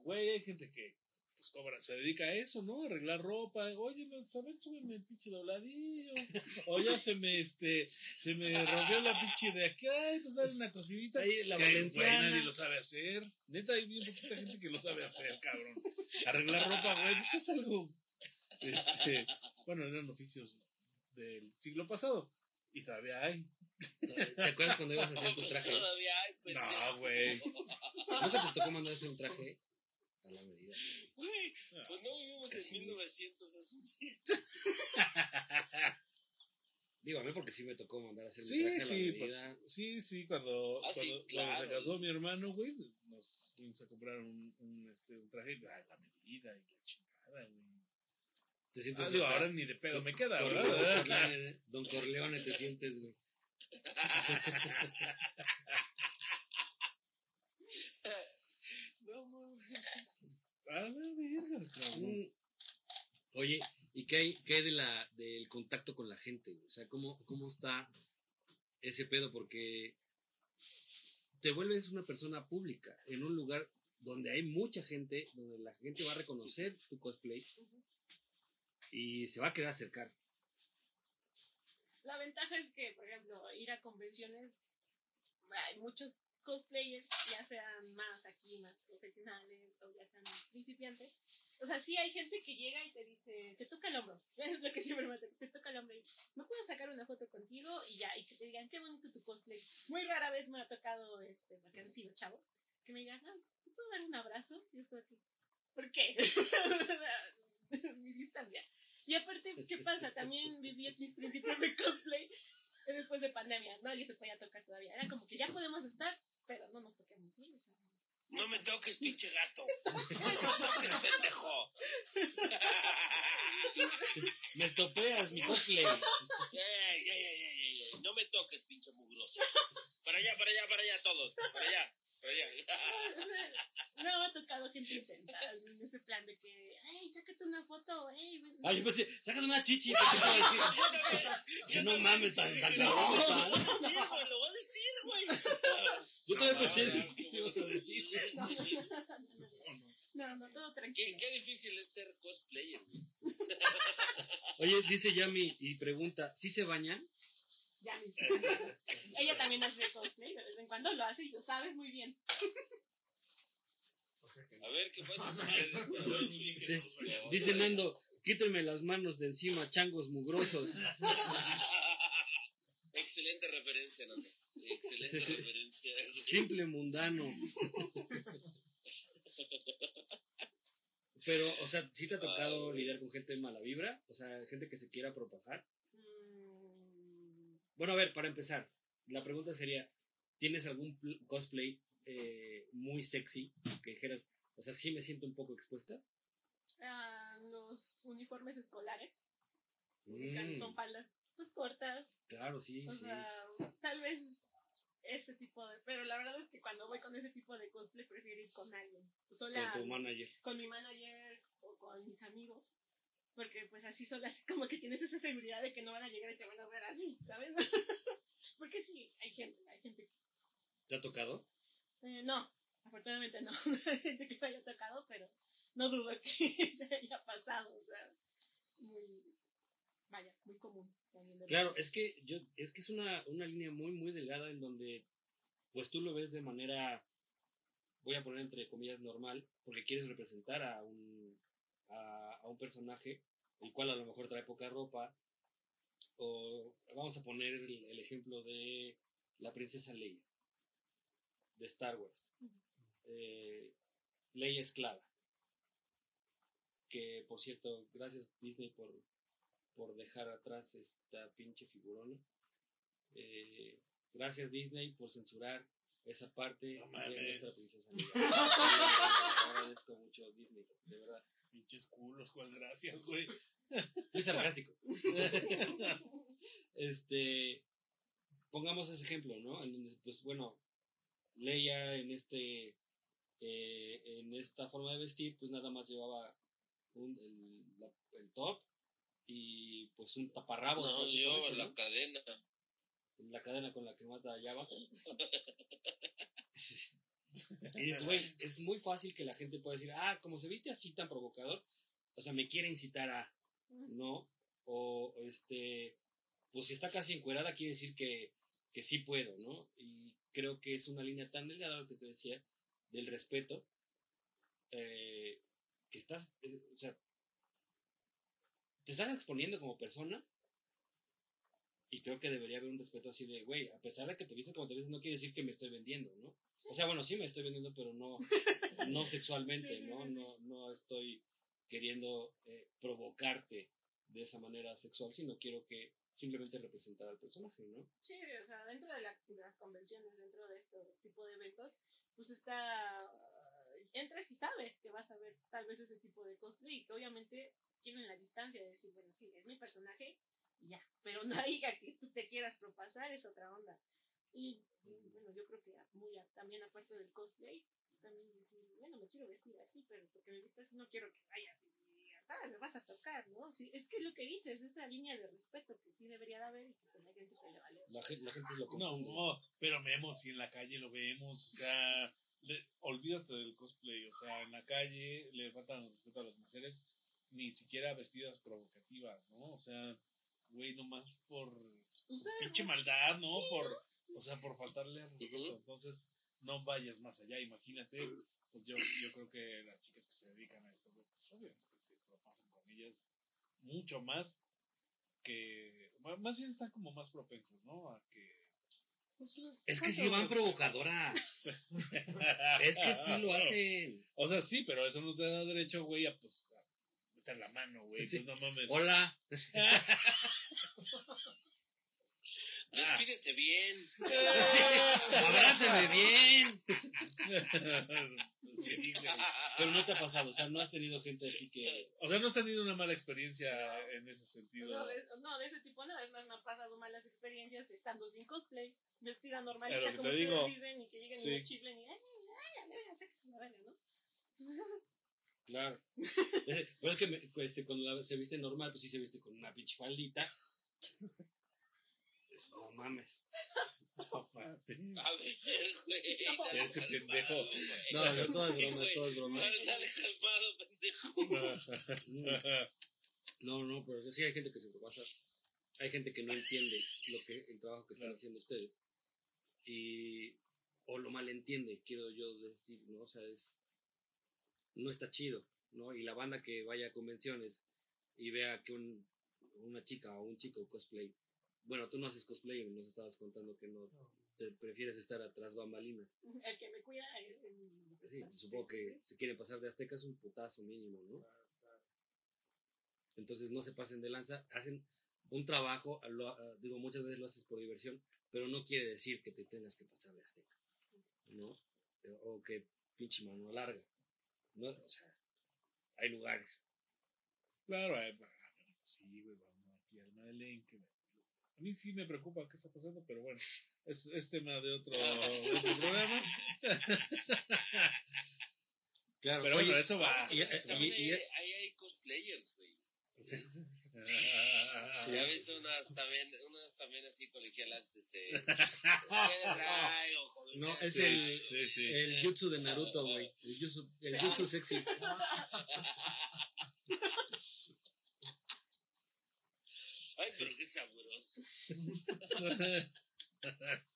güey, hay gente que pues cobra, se dedica a eso, ¿no? Arreglar ropa, oye, ¿sabes? Súbeme el pinche dobladillo, o ya se me, este, se me rompió la pinche de aquí, ay, pues dale una cosidita. Ahí la Que, güey, valenciana. nadie lo sabe hacer. Neta, hay bien poquita gente que lo sabe hacer, cabrón. Arreglar ropa, güey, pues es algo, este, bueno, eran oficios del siglo pasado, y todavía hay. ¿Te acuerdas cuando ibas a hacer tu traje? Todavía hay, pendejo. No, güey. ¿Nunca te tocó mandar hacer un traje a la medida? Güey, pues no vivimos en Casi. 1967. Digo, a mí porque sí me tocó mandar hacer un Sí, traje a la sí, pues, medida. sí, sí, cuando, Ah, sí, cuando, cuando se claro. casó mi hermano, güey, nos fuimos a comprar un, un, este, un traje a la medida y la chingada, güey. Te sientes Ah, digo, ahora ni de pedo me queda, Cor- ¿verdad? Corleone, Don Corleone te sientes, güey. No, mames. A la verga, cabrón. Mm. Oye, ¿y qué hay, qué hay de la, del contacto con la gente? O sea, ¿cómo, ¿cómo está ese pedo? Porque te vuelves una persona pública en un lugar donde hay mucha gente, donde la gente va a reconocer tu cosplay y se va a querer acercar. La ventaja es que, por ejemplo, ir a convenciones, hay muchos cosplayers, ya sean más aquí, más profesionales o ya sean principiantes. O sea, sí hay gente que llega y te dice, te toca el hombro. Es lo que siempre me te toca el hombro. y, ¿Me puedo sacar una foto contigo? Y ya, y que te digan, qué bonito tu cosplay. Muy rara vez me ha tocado, este, porque han sido chavos, que me digan, ah, ¿te puedo dar un abrazo? Y es como que, ¿por qué? Mi distancia. Y aparte, ¿qué pasa? También viví mis principios de cosplay después de pandemia. Nadie se podía tocar todavía. Era como que ya podemos estar, pero no nos toquemos. ¿sí? O sea, No me toques, pinche gato. No me toques, pendejo. Me estopeas mi cosplay. Ey, ey, ey, ey, ey, ey. No me toques, pinche mugroso. Para allá, para allá, para allá, todos. Para allá, no me ha tocado gente intensa en ese plan de que, hey, sácate una foto, hey, ven". Ay, yo pensé, sácate una chichi. ¿qué te iba a decir? Que no mames, tan, tan cabrón, Lo voy a decir, güey, lo voy a decir, güey. Yo todavía pensé, Ah, ¿qué te ibas a decir? No, no, todo Qué, tranquilo. qué difícil es ser cosplayer, güey. Oye, dice Yami y pregunta, ¿sí se bañan? Ya, Ella también hace cosplay, de vez en cuando lo hace y lo sabes muy bien. A ver, ¿qué pasa? Dice Nando, quítenme las manos de encima, changos mugrosos. Excelente referencia, Nando. Excelente Sí, sí. referencia. Simple mundano. Pero, o sea, ¿sí te ha tocado Ay. lidiar con gente de mala vibra? O sea, gente que se quiera propasar. Bueno, a ver, para empezar, la pregunta sería, ¿tienes algún pl- cosplay eh, muy sexy que dijeras, o sea, sí me siento un poco expuesta? ah, los uniformes escolares Mm, son faldas pues cortas, claro, sí, o sí. sea, tal vez ese tipo de... Pero la verdad es que cuando voy con ese tipo de cosplay prefiero ir con alguien. Sola, Con tu manager. con mi manager o con mis amigos. Porque pues así solo así como que tienes esa seguridad de que no van a llegar y te van a hacer así, ¿sabes? Porque sí, hay gente, hay gente. ¿Te ha tocado? eh, no, afortunadamente no. hay gente que me haya tocado, pero no dudo que se haya pasado, o sea, muy... Vaya, muy común. Claro, es que yo, es que es una, una línea muy, muy delgada en donde, pues tú lo ves de manera, voy a poner entre comillas normal, porque quieres representar a un, a, a un personaje, el cual a lo mejor trae poca ropa, o vamos a poner el, el ejemplo de la princesa Leia, de Star Wars, eh, Leia esclava, que por cierto, gracias Disney por por dejar atrás esta pinche figurona. Eh, gracias Disney por censurar esa parte No de nuestra princesa Leia. Te agradezco mucho Disney, de verdad. Pinches culos, cuál gracias, güey. Soy sarcástico. este, pongamos ese ejemplo, ¿no? En donde, pues bueno, Leia en este, eh, en esta forma de vestir, pues nada más llevaba un- el, la- el top y pues un taparrabos. No, yo, ¿no? la cadena. la cadena con la que mata allá abajo. y es, güey, es muy fácil que la gente pueda decir, ah, como se viste así tan provocador, o sea, me quiere incitar a, ¿no? O, este, pues si está casi encuerada, quiere decir que, que sí puedo, ¿no? Y creo que es una línea tan delgada, lo que te decía, del respeto, eh, que estás, eh, o sea, te estás exponiendo como persona Y creo que debería haber un respeto así de, güey, a pesar de que te vistes como te vistes, no quiere decir que me estoy vendiendo, ¿no? O sea, bueno, sí me estoy vendiendo, pero no, no sexualmente, Sí, sí, ¿no? sí. No, no estoy queriendo eh, provocarte de esa manera sexual, sino quiero que simplemente representar al personaje, ¿no? Sí, o sea, dentro de, la- de las convenciones, dentro de estos tipos de eventos, pues está. Entras y sabes que vas a ver tal vez ese tipo de cosplay y que obviamente tienen la distancia de decir, bueno, sí, es mi personaje ya, pero no diga que tú te quieras propasar, es otra onda. Y y, bueno, yo creo que muy a- también aparte del cosplay, también decir, bueno, me quiero vestir así, pero porque me vistas así no quiero que vayas y digas, ah, me vas a tocar, ¿no? Sí, es que es lo que dices, esa línea de respeto que sí debería de haber y que pues hay gente que le vale. La, gen- la gente lo No, confunde. no, pero vemos si en la calle lo vemos, o sea, le- olvídate del cosplay, o sea, en la calle le faltan respeto a las mujeres, ni siquiera vestidas provocativas, ¿no? O sea, güey, nomás por pinche maldad, ¿no? por, o sea, por faltarle al respeto. Entonces, no vayas más allá, imagínate, pues yo, yo creo que las chicas que se dedican a esto, pues obviamente se lo pasan con ellas mucho más que, más bien están como más propensas, ¿no? A que... pues, Es que sí van provocadoras. Es que sí lo hacen. O sea, sí, pero eso no te da derecho, güey, a pues a meter la mano, güey. Sí. Pues no mames. Hola. Despídete bien. Abrázame bien. Sí. Pero no te ha pasado, o sea, no has tenido gente así que. O sea, no has tenido una mala experiencia en ese sentido. No de, no, de ese tipo no, es más, me han pasado malas experiencias estando sin cosplay, vestida normalita, Claro, que como te digo. dicen, y que lleguen Sí. y me chiflen y, ay, ay, a ver, sé que se me vaya, ¿no? Claro. Pero es que me- pues, cuando la- se viste normal, pues sí se viste con una pinche faldita. Pues, no mames. No mames. A ver, güey. Ese pendejo. No, no, todo es broma, todo es broma. Pendejo. No, no, pero sí hay gente que se pasa. Hay gente que no entiende lo que el trabajo que están Claro. haciendo ustedes. Y. O lo malentiende, quiero yo decir, ¿no? O sea, es. No está chido, ¿no? Y la banda que vaya a convenciones y vea que un, una chica o un chico cosplay. Bueno, tú no haces cosplay, nos estabas contando que no. Te prefieres estar atrás bambalinas. El que me cuida es el- Sí, supongo sí, que sí. si quieren pasar de Azteca es un putazo mínimo, ¿no? Entonces no se pasen de lanza, hacen un trabajo, lo- ah, digo, muchas veces lo haces por diversión, pero no quiere decir que te tengas que pasar de Azteca, ¿no? O que pinche mano larga, ¿no? O sea, hay lugares. Claro, bah, bueno, sí, güey, vamos aquí al Madeleine. Que me- a mí sí me preocupa qué está pasando, pero bueno, es, es tema de otro, de otro programa. Claro, Pero oye, bueno, eso va. y- eso va. También y- hay, ahí hay cosplayers, güey. Ah, Ya he visto unas también, también así colegialas, este. No, es Sí, el, sí, sí. el jutsu de Naruto, güey, el jutsu, el jutsu sexy. Ay, pero qué sabroso.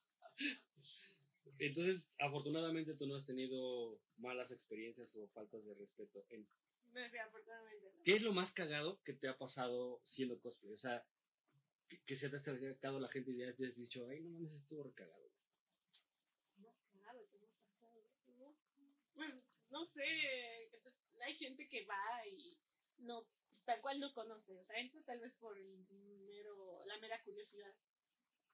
Entonces, afortunadamente tú no has tenido malas experiencias o faltas de respeto en No afortunadamente no. ¿Qué es lo más cagado que te ha pasado siendo cosplay? O sea, que, que se te ha acercado la gente y ya has dicho, ay, no mames, estuvo recagado. Más caro que me ha pasado, ¿no? Pues, no sé, hay gente que va y no, tal cual no conoce, o sea, entra tal vez por el mero, la mera curiosidad.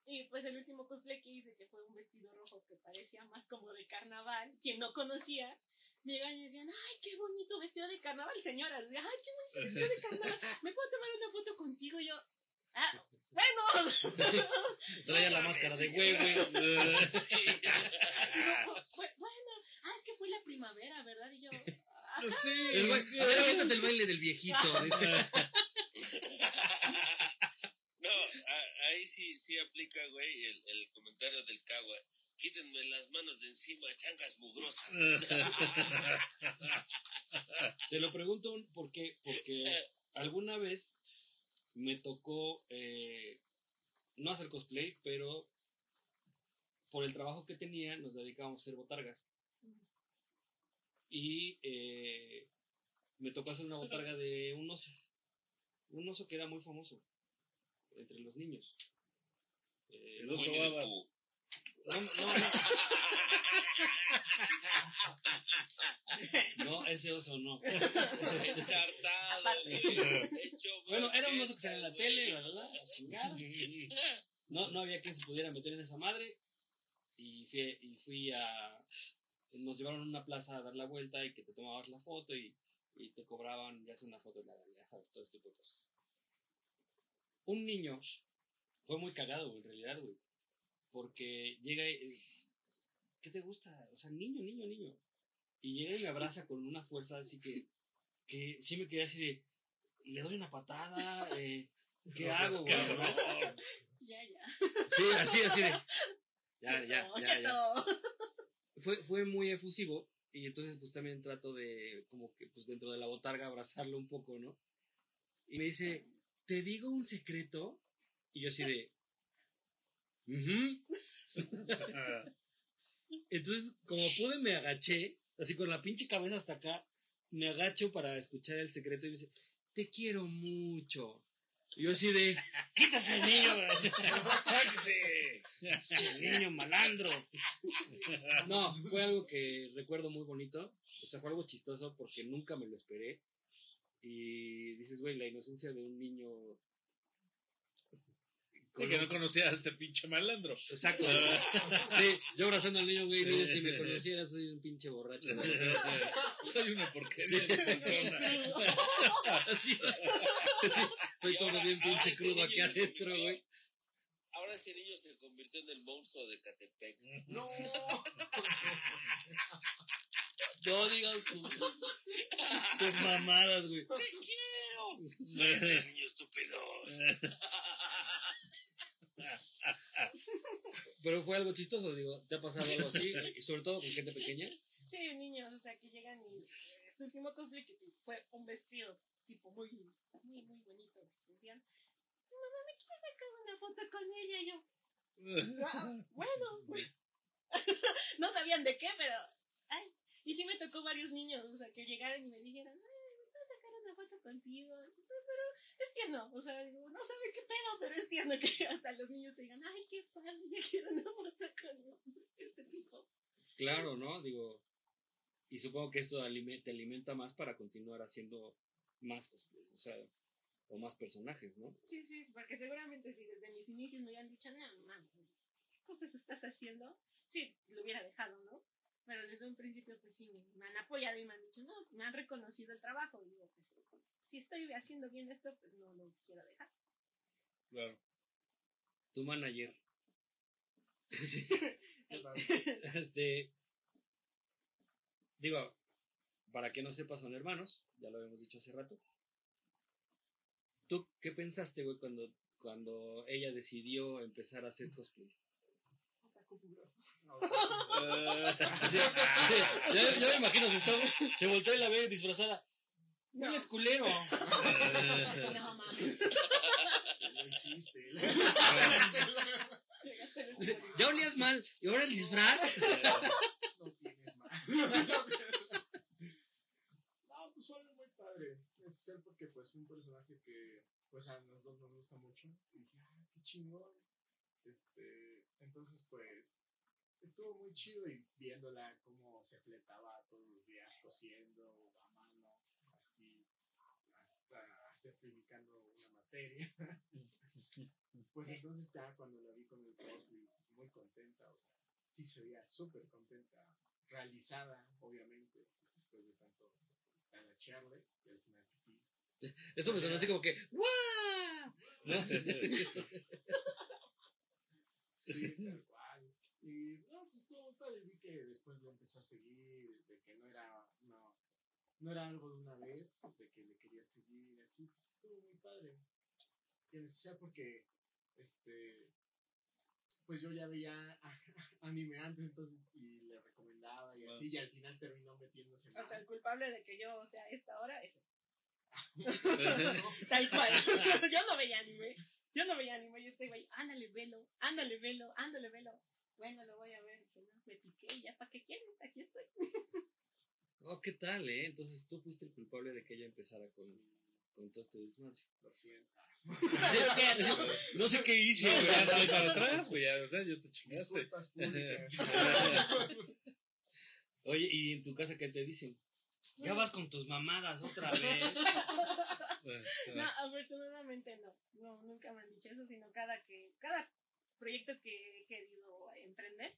Y pues el último cosplay que hice, que fue un vestido rojo que parecía más como de carnaval, quien no conocía, me llegan y decían, ay, qué bonito vestido de carnaval, señoras, ay, qué bonito vestido de carnaval, ¿me puedo tomar una foto contigo? Y yo, ah, bueno. Traía la máscara de güey, güey. Sí. No, fue- bueno, ah, es que fue la primavera, ¿verdad? Y yo, ah, Sí, El güey, a ver, aviéntate el baile del viejito. No, a- ahí sí, sí aplica, güey, el, el comentario del cagua. Quítenme las manos de encima, changas mugrosas. Te lo pregunto porque, porque alguna vez me tocó eh, no hacer cosplay, pero por el trabajo que tenía nos dedicábamos a hacer botargas. Y eh, me tocó hacer una botarga de un oso. Un oso que era muy famoso entre los niños. eh, El oso baba. No, no, no. No, ese oso no. Ensartado. Hecho Bueno, era un oso que salía en la tele, ¿verdad? A chingar. No, no había quien se pudiera meter en esa madre. Y fui, y fui a. Nos llevaron a una plaza a dar la vuelta y que te tomabas la foto y, y te cobraban ya sea una foto, ya, ya sabes, todo este tipo de cosas. Un niño fue muy cagado, en realidad, güey. Porque llega y. ¿Qué te gusta? O sea, niño, niño, niño. Y llega y me abraza con una fuerza así que. Que sí me quedé así de. Le doy una patada. Eh, ¿Qué No hago, güey? Ya, ya. Sí, así, así de. Ya, ya, No, ya, ya. no. Fue, fue muy efusivo y entonces pues también trato de, como que pues dentro de la botarga abrazarlo un poco, ¿no? Y me dice, ¿te digo un secreto? Y yo así de... "Ujú". Entonces, como pude, me agaché, así con la pinche cabeza hasta acá, me agacho para escuchar el secreto y me dice, te quiero mucho. Y yo así de, quítase niño, ¡Sáquese! niño malandro. No, fue algo que recuerdo muy bonito. O sea, fue algo chistoso porque nunca me lo esperé. Y dices, güey, la inocencia de un niño. Sí, que no conocía a este pinche malandro. Exacto. Sí, yo abrazando al niño, güey, mira, si me conociera, soy un pinche borracho. güey. Soy una porquería Sí. de persona. Sí, estoy todo bien pinche crudo aquí adentro, güey. Ahora ese niño se convirtió en el monstruo de Catepec. No. No digas tus, tus mamadas, güey. ¡Te quiero! ¡Vete, niño estúpido! Pero fue algo chistoso, digo, ¿te ha pasado algo así? Y sobre todo con gente pequeña. Sí, niños, o sea, que llegan y este último cosplay que fue un vestido tipo muy, muy, muy bonito. Decían, mamá, ¿me quieres sacar una foto con ella? Y yo, "Ah, bueno. no sabían de qué, pero, ay. Y sí me tocó varios niños, o sea, que llegaran y me dijeran, ay, ¿me puedo sacar una foto contigo? Pero es tierno, o sea, digo, no sabe qué pedo, pero es tierno que hasta los niños te digan, ay, qué padre, yo quiero una foto con este tipo. Claro, ¿no? Digo, y supongo que esto te alimenta más para continuar haciendo más cosplays, o sea, o más personajes, ¿no? Sí, sí, porque seguramente si desde mis inicios me hubieran dicho, no, ¿qué cosas estás haciendo? Sí, lo hubiera dejado, ¿no? Pero desde un principio, pues sí, me han apoyado y me han dicho, no, me han reconocido el trabajo. Y digo, pues, si estoy haciendo bien esto, pues no lo quiero dejar. Claro. Tu manager. Este, digo, para que no sepas, son hermanos, ya lo habíamos dicho hace rato. ¿Tú qué pensaste, güey, cuando, cuando ella decidió empezar a hacer cosplays? No, Sí, sí, ya, ya me imagino, se, está- se voltea y la ve disfrazada. No, No. es culero. No mames. no existe. Ya olías mal, y ahora el disfraz. No tienes más. No, pues algo muy padre. En especial porque pues un personaje que pues a nosotros nos gusta mucho. Y dije, ah, qué chingón. Este, entonces pues estuvo muy chido y viéndola cómo se fletaba todos los días cosiendo a mano, así, hasta certificando una materia. pues entonces ya cuando la vi con el cosplay, muy contenta, o sea, sí se veía súper contenta, realizada, obviamente, después de tanto talachearle, y al final que sí. Eso me sonó así como que, ¡guau! ¿No? Sí, tal cual. Y no, pues estuvo muy padre. Vi que después lo empezó a seguir, de que no era, no, no era algo de una vez, de que le quería seguir, así, pues estuvo muy padre. Y en especial porque, este, pues yo ya veía anime antes, entonces, y le recomendaba y así, y al final terminó metiéndose O más. sea, el culpable de que yo sea esta hora es Tal cual. yo no veía anime. Yo no veía anime. Yo estoy ahí, ándale, velo, ándale, velo, ándale, velo. Bueno, lo voy a ver. Dije, no, me piqué ya, ¿para qué quieres? Aquí estoy. Oh, ¿qué tal, eh? Entonces tú fuiste el culpable de que ella empezara con, con todo este desmadre. Lo siento. No sé qué hice, güey. ya soy para atrás, güey, ya, ¿verdad? Ya te chingaste. Oye, ¿y en tu casa qué te dicen? Ya vas con tus mamadas otra vez. No, afortunadamente no. No, nunca me han dicho eso, sino cada que, cada proyecto que he querido emprender,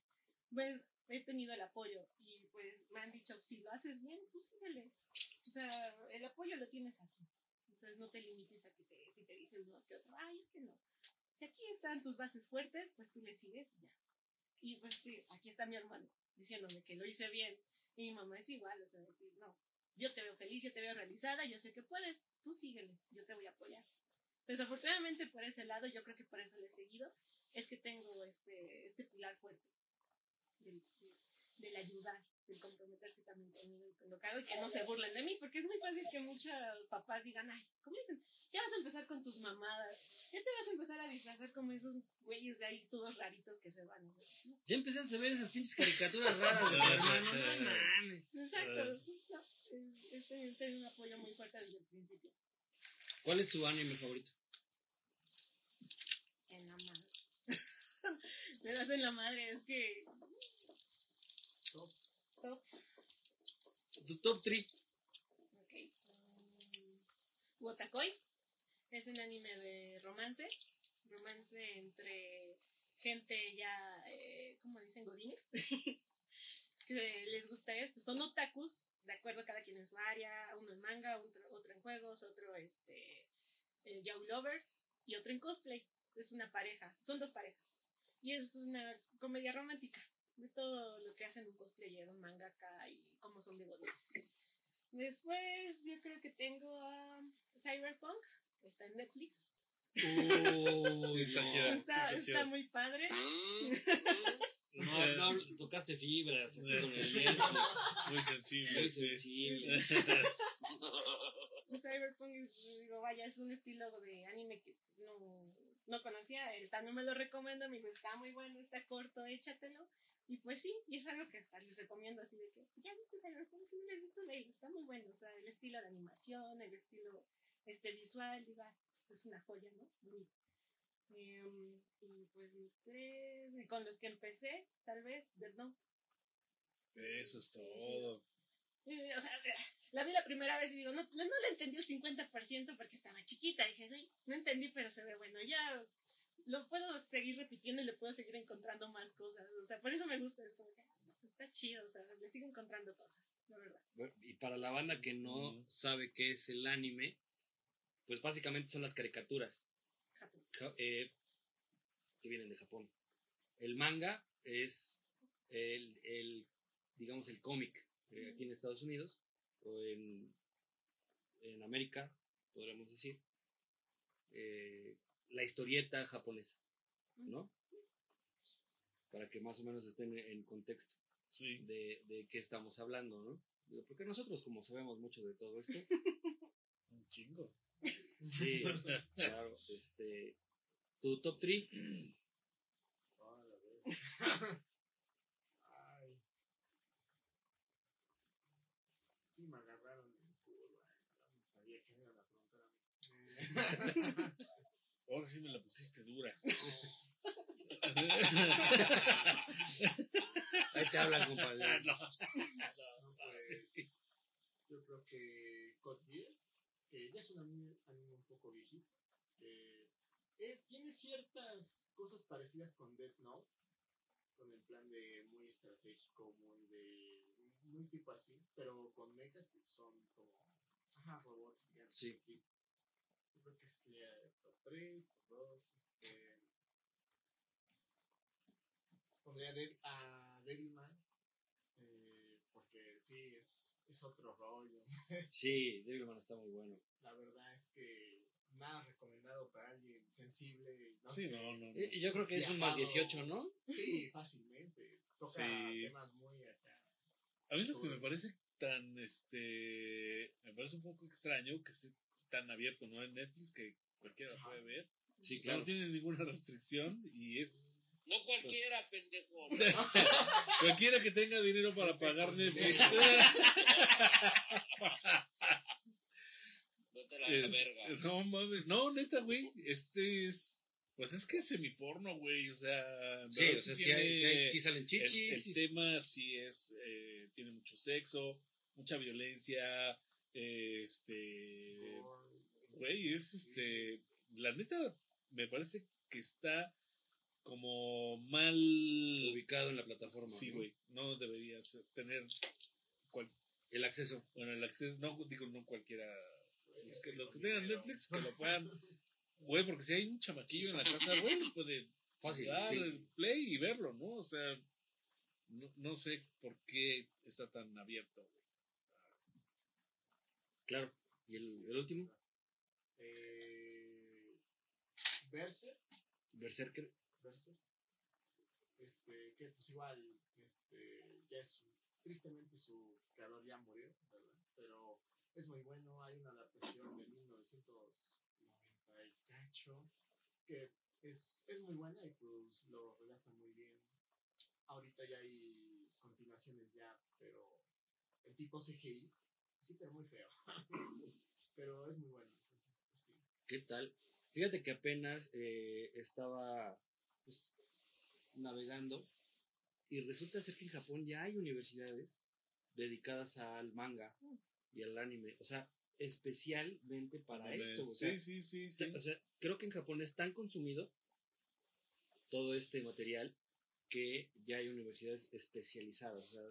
pues he tenido el apoyo. Y pues me han dicho, si lo haces bien, tú síguele. O sea, el apoyo lo tienes aquí. Entonces no te limites a que te, si te dicen uno que otro, ay, es que no. Si aquí están tus bases fuertes, pues tú le sigues y ya. Y pues sí, aquí está mi hermano diciéndome que lo hice bien. Y mi mamá es igual, o sea, decir, no, yo te veo feliz, yo te veo realizada, yo sé que puedes, tú síguele, yo te voy a apoyar. Desafortunadamente por ese lado, yo creo que por eso le he seguido, es que tengo este, este pilar fuerte del, de- del ayudar, del comprometerse también conmigo y con lo que hago y que no se burlen de mí, porque es muy fácil que muchos papás digan, ay, ¿cómo dicen? Ya vas a empezar con tus mamadas, ya te vas a empezar a disfrazar como esos güeyes de ahí todos raritos que se van. no. Ya empezaste a ver esas pinches caricaturas raras de tu hermano. No mames. Exacto, no, es- es un apoyo muy fuerte desde el principio. ¿Cuál es tu anime favorito? En la madre. Me das en la madre, es que. Top. Tu top 3. Ok. Mm, Wotakoi es un anime de romance. Romance entre gente ya, eh, ¿cómo dicen? Godines. que les gusta esto. Son otakus, de acuerdo cada quien en su área. Uno en manga, otro, otro en juegos, otro este, eh, yaoi lovers y otro en cosplay. Es una pareja, son dos parejas. Y es una comedia romántica de todo lo que hacen un cosplayer, un mangaka y cómo son de godines. Después yo creo que tengo a Cyberpunk, que está en Netflix. Uy, Está no. chida. Está, está sí. muy padre. No, no, tocaste fibras aquí con el. Muy sensible. Muy sí. sensible. Cyberpunk es, digo, vaya, es un estilo de anime que no, no conocía. El Tano me lo recomienda, me dijo, está muy bueno, está corto, échatelo. Y pues sí, y es algo que hasta les recomiendo así de que, ya viste Cyberpunk, si no lo has visto, ve, está muy bueno. O sea, el estilo de animación, el estilo este visual, digo, ah, pues es una joya, ¿no? Bonito. Em, y pues mi tres, y con los que empecé, tal vez, Death Note. Eso es todo. Eh, O sea, la vi la primera vez y digo, no, no, no la entendí el 50% porque estaba chiquita. Dije, no entendí, pero se ve bueno. Ya lo puedo seguir repitiendo y le puedo seguir encontrando más cosas. O sea, por eso me gusta. Es como que, ah, está chido, o sea, le sigo encontrando cosas, la verdad. Bueno, Y para la banda que no sabe qué es el anime, pues básicamente son las caricaturas Japón. ja- eh, que vienen de Japón. El manga es el, el digamos, el cómic eh, aquí en Estados Unidos o en, en América, podríamos decir, eh, la historieta japonesa, ¿no? Para que más o menos estén en contexto Sí. de, de qué estamos hablando, ¿no? Porque nosotros, como sabemos mucho de todo esto, Un chingo. sí, claro, este, tu top 3, Ah, la verdad. Ay. Sí, me agarraron en curva. No sabía que me iban a preguntar a mí. Ahora sí me la pusiste dura. ahí te hablan, compadre. No, pues, yo creo que Code Geass, que ya es un anime, anime un poco viejito, es, tiene ciertas cosas parecidas con Death Note, con el plan de muy estratégico, muy de muy tipo así, pero con mechas que son como ajá, robots gigantes. Sí. Yo creo que sería el top 3, top 2, este pondría a Devilman eh, porque sí, es, es otro rollo. Sí, Devilman está muy bueno. La verdad es que nada recomendado para alguien sensible. No Sí, sé. no, no. no. Eh, Yo creo que es un más Viajado. 18, ¿no? Sí, fácilmente. Toca Sí. temas muy acá. A mí lo que me parece tan, este, me parece un poco extraño que esté tan abierto, ¿no? En Netflix que cualquiera Ajá. puede ver. Sí, claro. no tiene ninguna restricción y es No cualquiera, pendejo. cualquiera que tenga dinero para pagar Netflix. No vete a la Eh, verga. No mames, no, neta, güey. Este es. Pues es que es semiporno, güey. O sea, Sí, o sea, sí sí, hay- sí salen chichis. el tema sí es. eh, tiene mucho sexo, mucha violencia. eh, este. Güey, es este. La neta, me parece que está como mal. ubicado en la plataforma. Sí, ¿no? güey. No deberías tener. cual- El acceso. bueno, el acceso, no digo no cualquiera. Los que, los que tengan Netflix que lo puedan. Güey, porque si hay un chamaquillo en la casa, güey, puede Fácil, dar sí. el play y verlo, ¿no? O sea, no, no sé por qué está tan abierto, güey. Claro. ¿Y el, el último? Eh, Berser, Berserker. Berser, este, que pues igual, este, ya es, tristemente su creador ya murió, ¿verdad? Pero es muy bueno, hay una adaptación de 1990 y cacho, que es, es muy buena y pues lo relata muy bien. Ahorita ya hay continuaciones ya, pero el tipo CGI, sí, pero muy feo. pero es muy bueno. ¿Qué tal? Fíjate que apenas eh, estaba pues, navegando y resulta ser que en Japón ya hay universidades dedicadas al manga y al anime. O sea, especialmente para esto. O sea, sí, sí, sí, sí. o sea, creo que en Japón es tan consumido todo este material que ya hay universidades especializadas. O sea,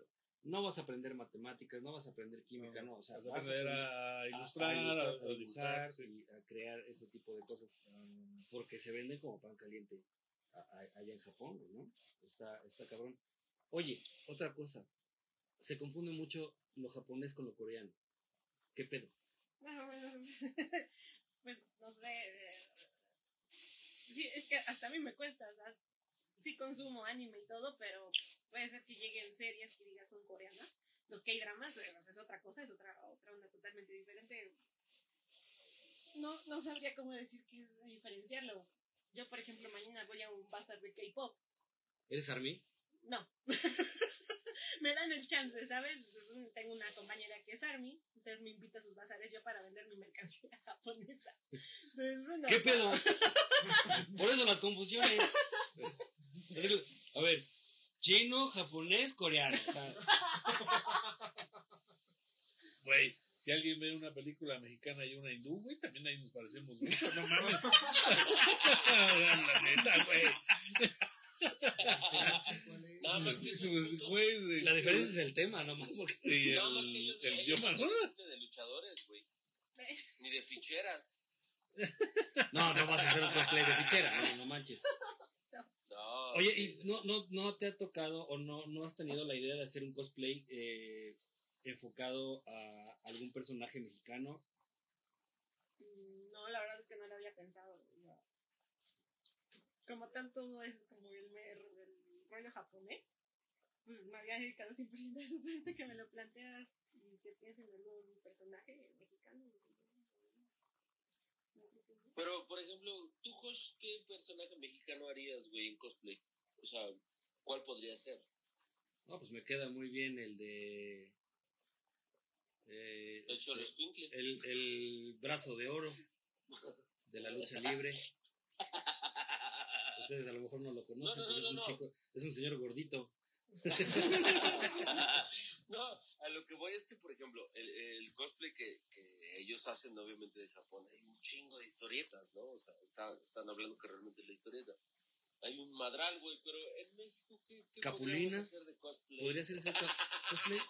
no vas a aprender matemáticas, no vas a aprender química, no. o sea, Vas a vas a aprender a a- ilustrar, a, ilustrar, a, a dibujar sí. y a crear ese tipo de cosas porque se venden como pan caliente a- a- allá en Japón, ¿no? Está, está cabrón. Oye, otra cosa, se confunde mucho lo japonés con lo coreano. ¿Qué pedo? Pues no sé. eh, Sí, es que hasta a mí me cuesta, o sea, sí consumo anime y todo, pero puede ser que lleguen series que digas son coreanas. Los K-dramas es otra cosa, es otra, otra onda totalmente diferente. No, no sabría cómo decir que es diferenciarlo. Yo, por ejemplo, mañana voy a un bazar de K-pop. ¿Eres Army? No. me dan el chance, ¿sabes? Tengo una compañera que es Army, entonces me invita a sus bazares yo para vender mi mercancía japonesa. Entonces, bueno, ¿Qué pedo? Por eso las confusiones. A ver, chino, japonés, coreano. O sea, Güey, si alguien ve una película mexicana y una hindú, güey, también ahí nos parecemos mucho, no mames. La neta, güey. Nada más que Pues, güey, la diferencia es el tema, nomás porque... y Nada más que el, ellos, el idioma, no de luchadores, güey. Ni de ficheras. No, no vas a hacer un cosplay de fichera, no, no manches. No. Oye, ¿y no, no, no te ha tocado o no, no has tenido la idea de hacer un cosplay eh, enfocado a algún personaje mexicano? No, la verdad es que no lo había pensado. no. Como tanto es como el, mer- el rollo japonés, pues me había dedicado siempre a eso. Que me lo planteas y que pienses en algún personaje mexicano. No creo que no. Pero, por ejemplo, tú, Josh, ¿qué personaje mexicano harías, güey, en cosplay? O sea, ¿cuál podría ser? No, pues me queda muy bien el de... eh, El este, Xoloscuincle. el, el brazo de oro de la lucha libre. Ustedes a lo mejor no lo conocen, No, no, pero no, es un chico, es un señor gordito. no, a lo que voy es que, por ejemplo, el, el cosplay que, que ellos hacen, obviamente, de Japón, hay un chingo de historietas, ¿no? O sea, está- están hablando que realmente es la historieta. Hay un madral, güey, pero en México, ¿qué, qué podríamos hacer de cosplay? ¿Podría ser ese cos- cosplay?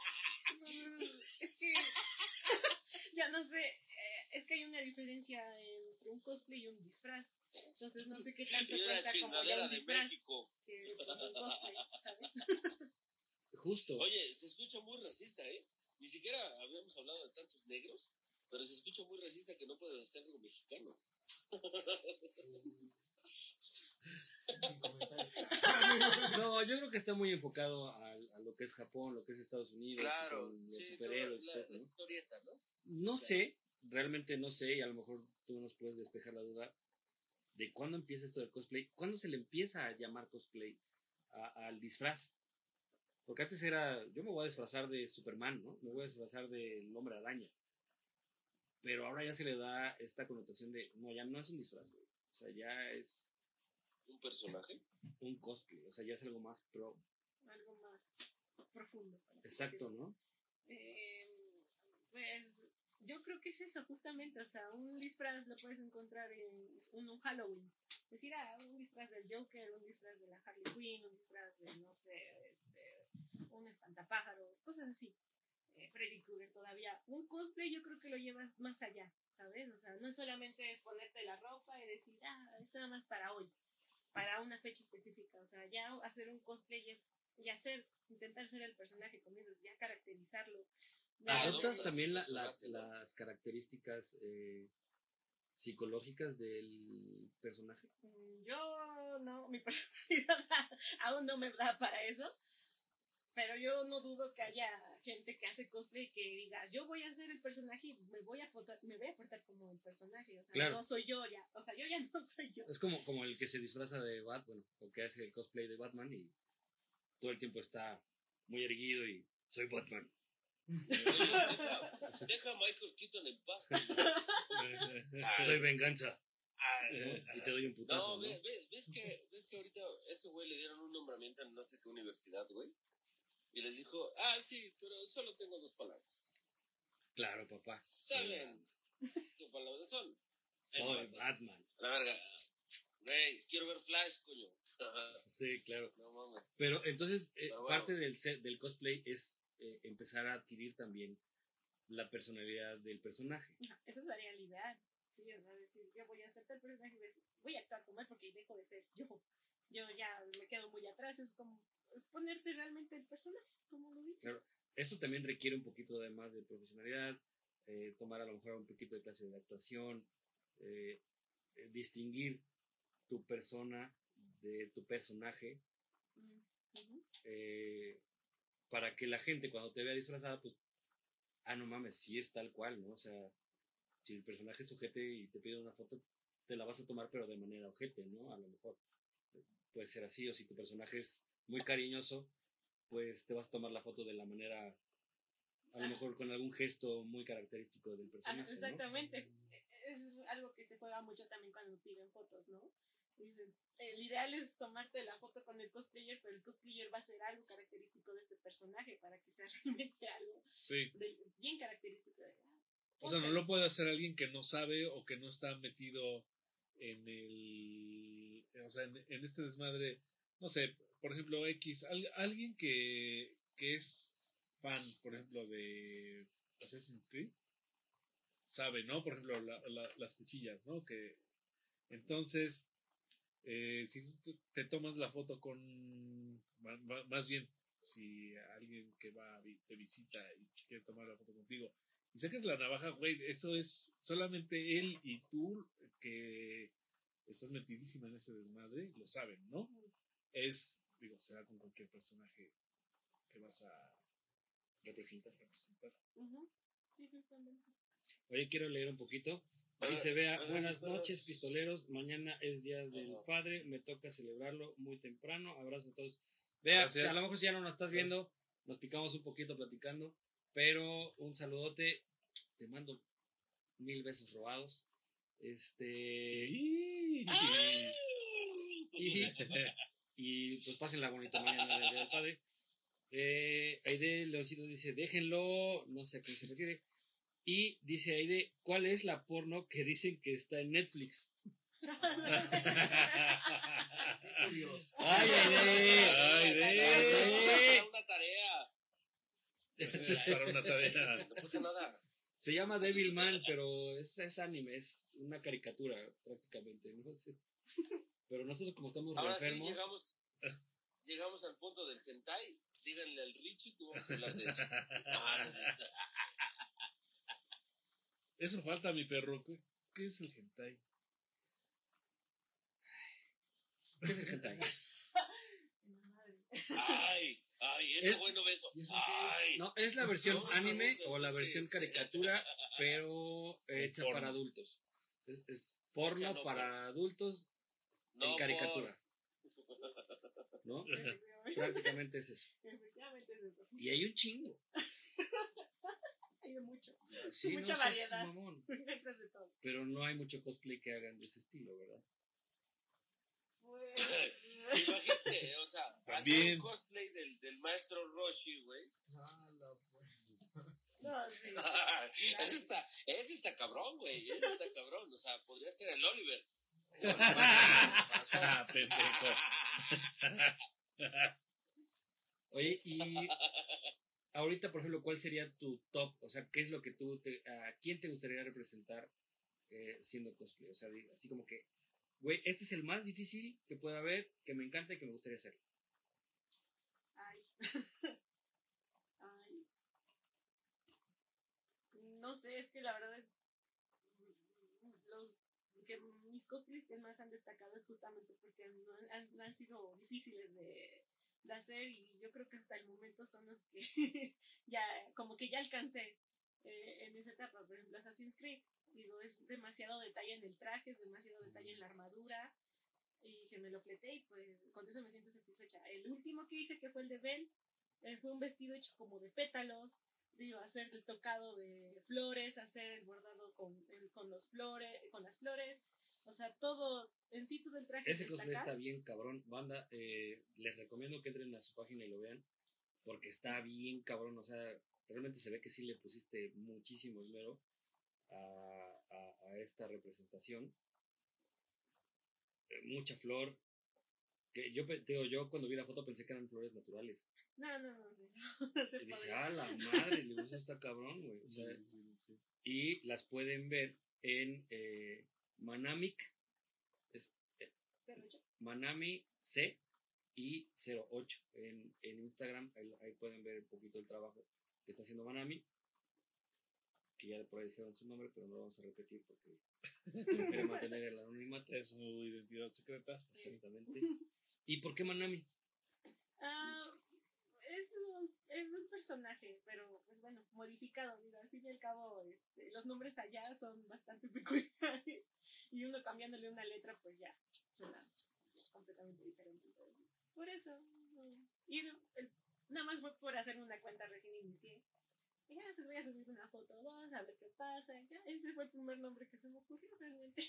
Es que ya no sé, eh, es que hay una diferencia entre un cosplay y un disfraz. Entonces no sé qué tanto cuenta como ya chingadera un de México. que como un cosplay, ¿sabes? Justo. Oye, se escucha muy racista, ¿eh? Ni siquiera habíamos hablado de tantos negros, pero se escucha muy racista que no puedes hacer algo mexicano. No, yo creo que está muy enfocado a, a lo que es Japón, lo que es Estados Unidos, Claro, con los sí, superhéroes todo la, eso, la ¿no? historieta, ¿no? No sé, realmente no sé, y a lo mejor tú nos puedes despejar la duda de cuándo empieza esto del cosplay, cuándo se le empieza a llamar cosplay a- al disfraz. Porque antes era, yo me voy a disfrazar de Superman, ¿no? Me voy a disfrazar del hombre araña. pero ahora ya se le da esta connotación de, no, ya no es un disfraz, güey. O sea, ya es Un personaje. un cosplay, o sea, ya es algo más pro. Algo más profundo. Exacto. ¿no? Eh, pues yo creo que es eso justamente, o sea, un disfraz lo puedes encontrar en un, un Halloween. Es decir, ah, un disfraz del Joker, un disfraz de la Harley Quinn, un disfraz de, no sé, este, un espantapájaros, cosas así. Eh, Freddy Krueger todavía. Un cosplay yo creo que lo llevas más allá, ¿sabes? O sea, no solamente es ponerte la ropa y decir, ah, es nada más para hoy, para una fecha específica. O sea, ya hacer un cosplay es, y hacer, intentar ser el personaje, dices, ya caracterizarlo. Ya- Ah, ¿Adoptas no, también las características eh, psicológicas del personaje? Mm, Yo no, mi personalidad aún no me da para eso. Pero yo no dudo que haya gente que hace cosplay que diga, yo voy a ser el personaje y me voy a portar, me voy a portar como el personaje. O sea, Claro. no soy yo ya. O sea, yo ya no soy yo. Es como, como el que se disfraza de Batman, o que hace el cosplay de Batman y todo el tiempo está muy erguido y soy Batman. Deja, a Michael Keaton en paz. Soy venganza. ah, ¿no? Y te doy un putazo. No, ¿no? ve- ve- ves, que, ves que ahorita ese güey le dieron un nombramiento en no sé qué universidad, güey. Y les dijo, ah, sí, pero solo tengo dos palabras. Claro, papá. ¿Saben qué palabras son? Soy Batman. La verga. Güey, quiero ver Flash, coño. Sí, claro. no mames. Pero entonces, eh, Pero bueno. parte del, set- del cosplay es eh, empezar a adquirir también la personalidad del personaje. Eso sería el ideal. Sí, o sea, decir, yo voy a ser el personaje y decir, voy a actuar como él porque dejo de ser yo. Yo ya me quedo muy atrás. Es como, es ponerte realmente el personaje, como lo dices. Claro. Esto también requiere un poquito de más de profesionalidad, eh, tomar a lo mejor un poquito de clase de actuación, eh, eh, distinguir tu persona de tu personaje, Mm, eh, para que la gente cuando te vea disfrazada, pues, ah, no mames, sí es tal cual, ¿no? O sea, si el personaje es ojete y te pide una foto, te la vas a tomar, pero de manera ojete, ¿no? A lo mejor puede ser así, o si tu personaje es muy cariñoso, pues te vas a tomar la foto de la manera, a lo mejor con algún gesto muy característico del Ah, personaje. ¿no? exactamente. Es algo que se juega mucho también cuando piden fotos, ¿no? Dicen, el ideal es tomarte la foto con el cosplayer, pero el cosplayer va a ser algo característico de este personaje para que sea realmente algo Sí. de- bien característico de ah, O sea, no lo puede hacer alguien que no sabe o que no está metido en el. O sea, en, en este desmadre. No sé, por ejemplo, X. al- alguien que, que es fan, por ejemplo, de Assassin's Creed. Sabe, ¿no? Por ejemplo, la- la- las cuchillas, ¿no? Que. Entonces. eh, si te tomas la foto con. Más bien, si alguien que va te visita y quiere tomar la foto contigo y sacas la navaja, güey, eso es solamente él y tú que estás metidísima en ese desmadre, lo saben, ¿no? Es, digo, será con cualquier personaje que vas a representar, representar. Ujú. Sí, justamente. Oye, quiero leer un poquito. Ah, Dice, vea, buenas noches, pistoleros. Mañana es Día del. Padre. Me toca celebrarlo muy temprano. Abrazo a todos. Vea, Gracias. a lo mejor si ya no nos estás viendo, nos picamos un poquito platicando. Pero un saludote. Te mando mil besos robados. Este. Y, y pues pasen la bonita mañana del Día del Padre. Eh, Aide Leoncito dice, déjenlo, no sé a qué se refiere. Y dice Aide, ¿cuál es la porno que dicen que está en Netflix? Dios. ¡Ay, Aide! Ay, Aide! Para una tarea. Para una tarea. No pasa nada. Se llama Devilman, pero es, es anime, es una caricatura prácticamente, no sé. Pero nosotros como estamos Ahora sí enfermos, llegamos, llegamos al punto del hentai. Díganle al Richie que vamos a hablar de eso. Eso falta, mi perro. ¿Qué, qué es el hentai? ¿qué es el hentai? Ay, ay, ese Es- bueno beso. ¿Y eso es? No, es la versión No, anime no, o la sí, versión sí. caricatura, pero hecha porno. para adultos. Es, es porno para adultos No, en por- caricatura. ¿No? Prácticamente es eso. efectivamente es eso. Y hay un chingo. Hay de mucho. Sí, Mucha no, variedad. mamón. Encuentras de todo. Pero no hay mucho cosplay que hagan de ese estilo, ¿verdad? Pues, Imagínate, o sea, hacer un cosplay del, del maestro Roshi, güey. Ah, la pues. no, sí. ese, está, ese está cabrón, güey. Ese está cabrón. O sea, podría ser el Oliver. Oye, y ahorita, por ejemplo, ¿cuál sería tu top? O sea, ¿qué es lo que tú, te, a quién te gustaría representar eh, siendo cosplay? O sea, así como que, güey, este es el más difícil que pueda haber, que me encanta y que me gustaría hacer. Ay. Ay. No sé, es que la verdad es. Los que mis cosplays que más han destacado es justamente porque no han, han sido difíciles de, de hacer y yo creo que hasta el momento son los que ya, como que ya alcancé eh, en esa etapa. Por ejemplo, Assassin's Creed, digo, es demasiado detalle en el traje, es demasiado detalle en la armadura y que me lo fleté y pues con eso me siento satisfecha. El último que hice, que fue el de Belle, eh, fue un vestido hecho como de pétalos, digo, hacer el tocado de flores, hacer el bordado con, el- con, los flores, con las flores, o sea, todo, en sí todo el traje. Ese es cosplay está bien cabrón. Banda, eh, les recomiendo que entren a su página y lo vean, porque está bien cabrón. O sea, realmente se ve que sí le pusiste muchísimo esmero a, a- a esta representación. Eh, mucha flor. Que yo, digo, yo cuando vi la foto pensé que eran flores naturales. No, no, no, sí, no se Y dije, ah, la madre, le gusta está cabrón, güey. O sea, y las pueden ver en eh, Manamic, es echo. Manami C y 08 en, en Instagram. Ahí, ahí pueden ver un poquito el trabajo que está haciendo Manami. Que ya por ahí dijeron su nombre, pero no lo vamos a repetir porque quiere mantener el anonimato. Es su identidad secreta. Exactamente. ¿Y por qué Manami? Ah, es un, es un personaje, pero pues bueno, modificado. Digo, al fin y al cabo, este, los nombres allá son bastante peculiares. Y uno cambiándole una letra, pues ya, suena completamente diferente. Por eso, y no, el- nada más fue por hacer una cuenta recién inicié. Y ya, pues voy a subir una foto o dos, a ver qué pasa. Ya, ese fue el primer nombre que se me ocurrió realmente.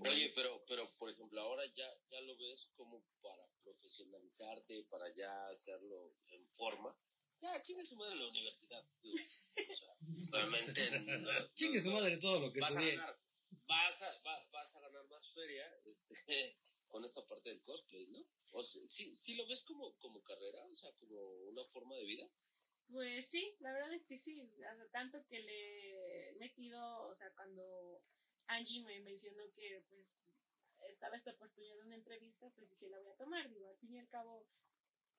Oye, pero, pero por ejemplo, ahora ya, ya lo ves como para profesionalizarte, para ya hacerlo en forma. Ya, chingue su madre en la universidad. O sea, realmente no, Chingue su madre todo lo que vas a estudié. ganar, vas a, va- vas a ganar más feria este, con esta parte del cosplay, ¿no? O sea, ¿sí, sí lo ves como, como carrera, o sea, como una forma de vida. Pues sí, la verdad es que sí, o tanto que le he metido, o sea, cuando Angie me mencionó que pues estaba esta oportunidad de una entrevista, pues dije, la voy a tomar, digo, al fin y al cabo,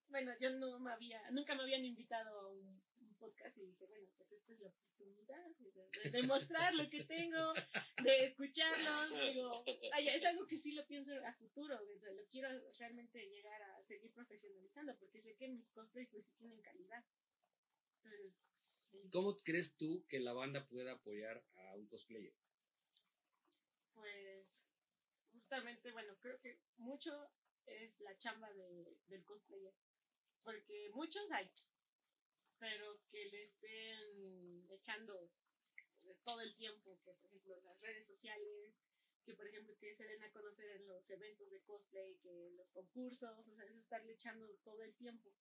bueno, yo no me había, nunca me habían invitado a un podcast y dije, bueno, pues esta es la oportunidad de, de demostrar lo que tengo, de escucharlos, digo, ay, es algo que sí lo pienso a futuro, lo quiero realmente llegar a seguir profesionalizando, porque sé que mis cosplays pues sí tienen calidad. Entonces, sí, ¿Cómo crees tú que la banda pueda apoyar a un cosplayer? pues justamente, bueno, creo que mucho es la chamba de, del cosplayer, porque muchos hay, pero que le estén echando todo el tiempo, que por ejemplo las redes sociales, que por ejemplo que se den a conocer en los eventos de cosplay, que los concursos, o sea, es estarle echando todo el tiempo.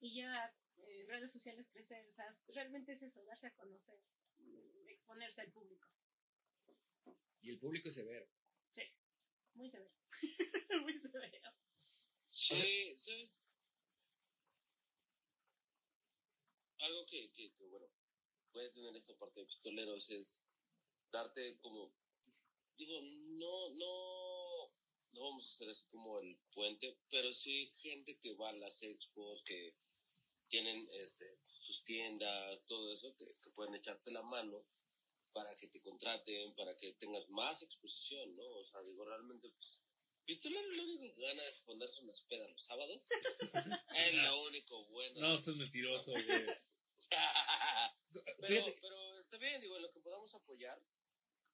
Y ya en redes sociales crecer, o sea, realmente es eso, darse a conocer, mm, exponerse al público. Y el público es severo. Muy severo. Muy severo. Sí, ¿sabes? Algo que, que, que, bueno, puede tener esta parte de pistoleros es darte como, digo, no, no, no vamos a hacer así como el puente, pero sí gente que va a las expos, que tienen este, sus tiendas, todo eso, que, que pueden echarte la mano para que te contraten, para que tengas más exposición, ¿no? O sea, digo, realmente, pues, Pistolero lo único que gana es ponerse unas pedas los sábados. es lo único bueno. No, estás mentiroso, güey. pero, está bien, digo, lo que podamos apoyar.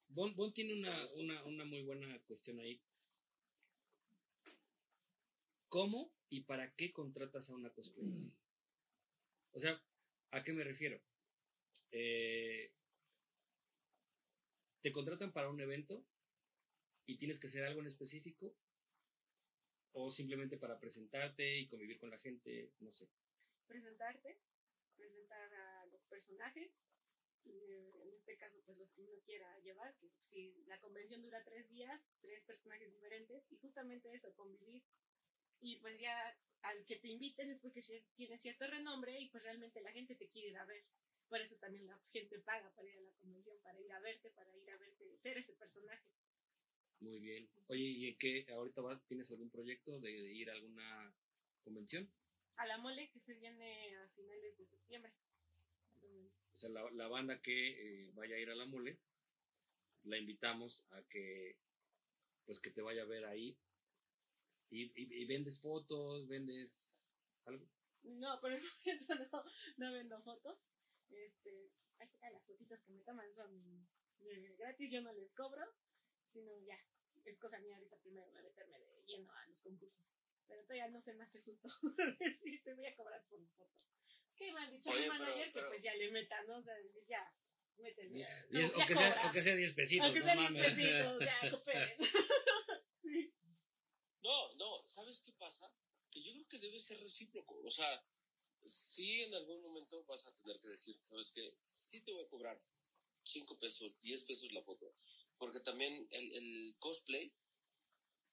Bon, Bon tiene una, una, una muy buena cuestión ahí. ¿Cómo y para qué contratas a una cosplayer? O sea, ¿a qué me refiero? eh, te contratan para un evento y tienes que hacer algo en específico o simplemente para presentarte y convivir con la gente, no sé. Presentarte, presentar a los personajes, eh, en este caso, pues los que uno quiera llevar, que si la convención dura tres días, tres personajes diferentes, y justamente eso, convivir. Y pues ya al que te inviten es porque tiene cierto renombre y pues realmente la gente te quiere ir a ver. Por eso también la gente paga para ir a la convención, para ir a verte, para ir a verte, ser ese personaje. Muy bien. Oye, ¿y en qué ahorita va- tienes algún proyecto de, de ir a alguna convención? A la mole que se viene a finales de septiembre. o sea, la, la banda que eh, vaya a ir a la mole, la invitamos a que, pues que te vaya a ver ahí. Y, y- y vendes fotos, vendes algo. No, por el momento no, no vendo fotos. Este, las fotitas que me toman son eh, gratis, yo no les cobro, sino ya, es cosa mía ahorita primero de meterme de lleno a los concursos. Pero todavía no se me hace justo decir, te voy a cobrar por foto. ¿Qué me han dicho Oye, mi manager? pero- Que pues ya le metan, ¿no? O sea, decir, ya, méteme. ya, Diez- ya aunque, sea, cobra. aunque sea 10 pesitos, Aunque no sea 10 mames. pesitos, ya, cooperen. sí. No, no, ¿sabes qué pasa? Que yo creo que debe ser recíproco. O sea, sí en algún momento vas a tener que decir, ¿sabes qué? Sí te voy a cobrar 5 pesos, 10 pesos la foto. Porque también el, el cosplay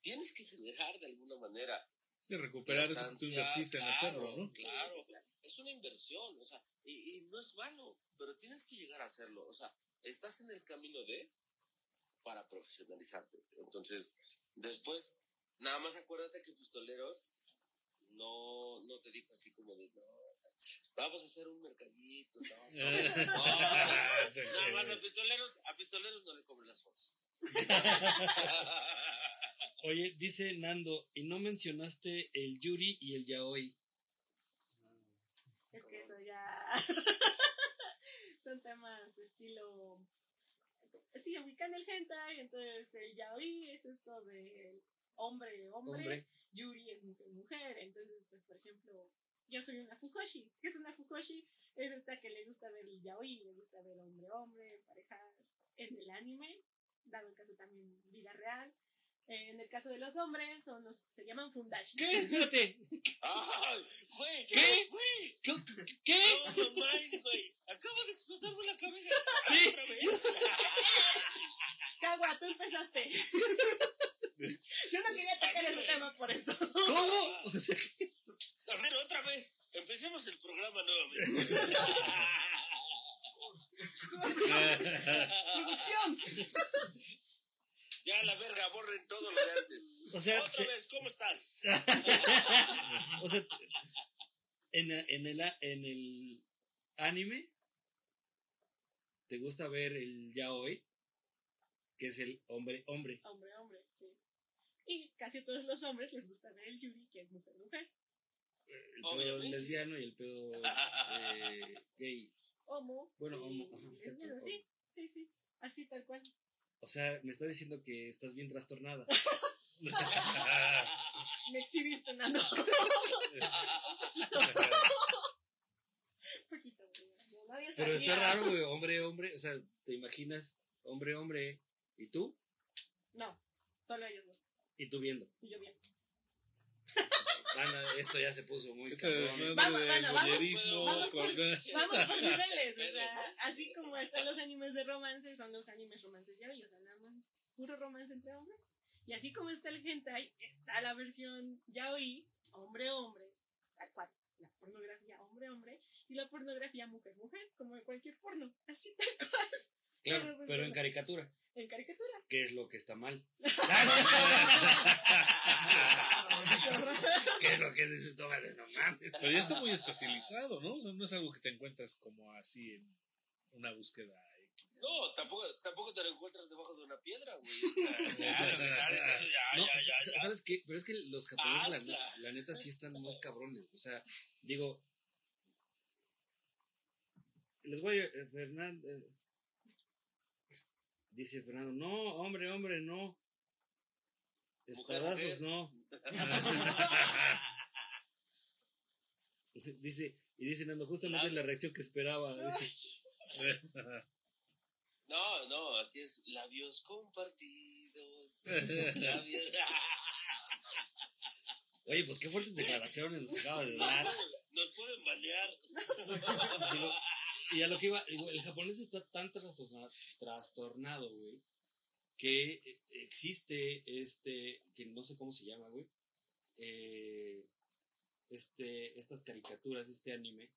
tienes que generar de alguna manera. Sí, recuperar eso que tú invertiste en claro, hacerlo, ¿no? Claro, es una inversión, o sea, y, y no es malo, pero tienes que llegar a hacerlo. O sea, estás en el camino de para profesionalizarte. Entonces, después, nada más acuérdate que Pistoleros no, no te dijo así como de, no, vamos a hacer un mercadito, no, no, no, nada más a Pistoleros, a Pistoleros no le cobren las fotos. Oye, dice Nando, y no mencionaste el Yuri y el Yaoi. Es que eso ya son temas de estilo. Sí, ubican el hentai, entonces el yaoi es esto de hombre, hombre, Hombre. Yuri es mujer, mujer. Entonces, pues, por ejemplo, yo soy una Fujoshi. ¿Qué es una Fujoshi? Es esta que le gusta ver el yaoi, le gusta ver hombre, hombre, pareja en el anime, dado el caso también vida real. Eh, en el caso de los hombres, son los, se llaman fundashi. ¿Qué? Espérate. ¡Ay, güey! ¿Qué? ¡Güey! ¿Qué? ¿Qué? No, no mames, güey. Acabo de explotarme la cabeza. Sí. Otra vez. Cagua, tú empezaste. Yo no quería tocar ese tema por esto. ¿Cómo? O sea, vez. Empecemos el programa nuevamente. Producción. ya la verga, borren todo lo de antes. o sea, Otra que- vez, ¿cómo estás? o sea, en, en, el, en el anime, ¿te gusta ver el Yaoi? Que es el hombre, hombre. Hombre, hombre, sí. Y casi a todos los hombres les gusta ver el Yuri, que es mujer, mujer. El pedo Obviamente. lesbiano y el pedo eh, gay. Homo. Bueno, homo, ajá, sí, sí, sí. Así tal cual. O sea, me está diciendo que estás bien trastornada. Me exhibiste, Nando. Un poquito, nadie Pero está raro, güey, hombre, hombre. O sea, ¿te imaginas hombre, hombre? ¿Y tú? No, solo ellos dos. Y tú viendo. Y yo bien. Esto ya se puso muy Este cabrón. Vamos, de bueno, vamos, vamos con- Vamos por niveles, o sea, así como están los animes de romance, son los animes romances ya, o sea, nada más puro romance entre hombres. Y así como está el hentai, está la versión yaoi, hombre-hombre, tal cual, la pornografía hombre-hombre, y la pornografía mujer-mujer, como en cualquier porno, así tal cual, Claro, pero en caricatura, en caricatura. que es lo que está mal. ¿Qué es lo que dices tú? Vale, No mames. Pero ya está muy especializado, ¿no? O sea, no es algo que te encuentras como así en una búsqueda. X. No, tampoco, tampoco te lo encuentras debajo de una piedra, güey. O sea, ya, ya, ya, No. ¿sabes qué? Pero es que los japoneses, la, neta, sí están muy cabrones. O sea, digo. Les voy a. eh, Fernando. eh, dice Fernando: No, hombre, hombre, no. Espadazos, no. dice, y dice Nando, justamente la reacción que esperaba. No, no, aquí es labios compartidos. Labios... Oye, pues qué fuertes declaraciones nos acabas de dar. Nos pueden balear. Y a lo que iba, el japonés está tan trastorna- trastornado, güey, que eh, existe este, que no sé cómo se llama, güey, eh, este, estas caricaturas, este anime,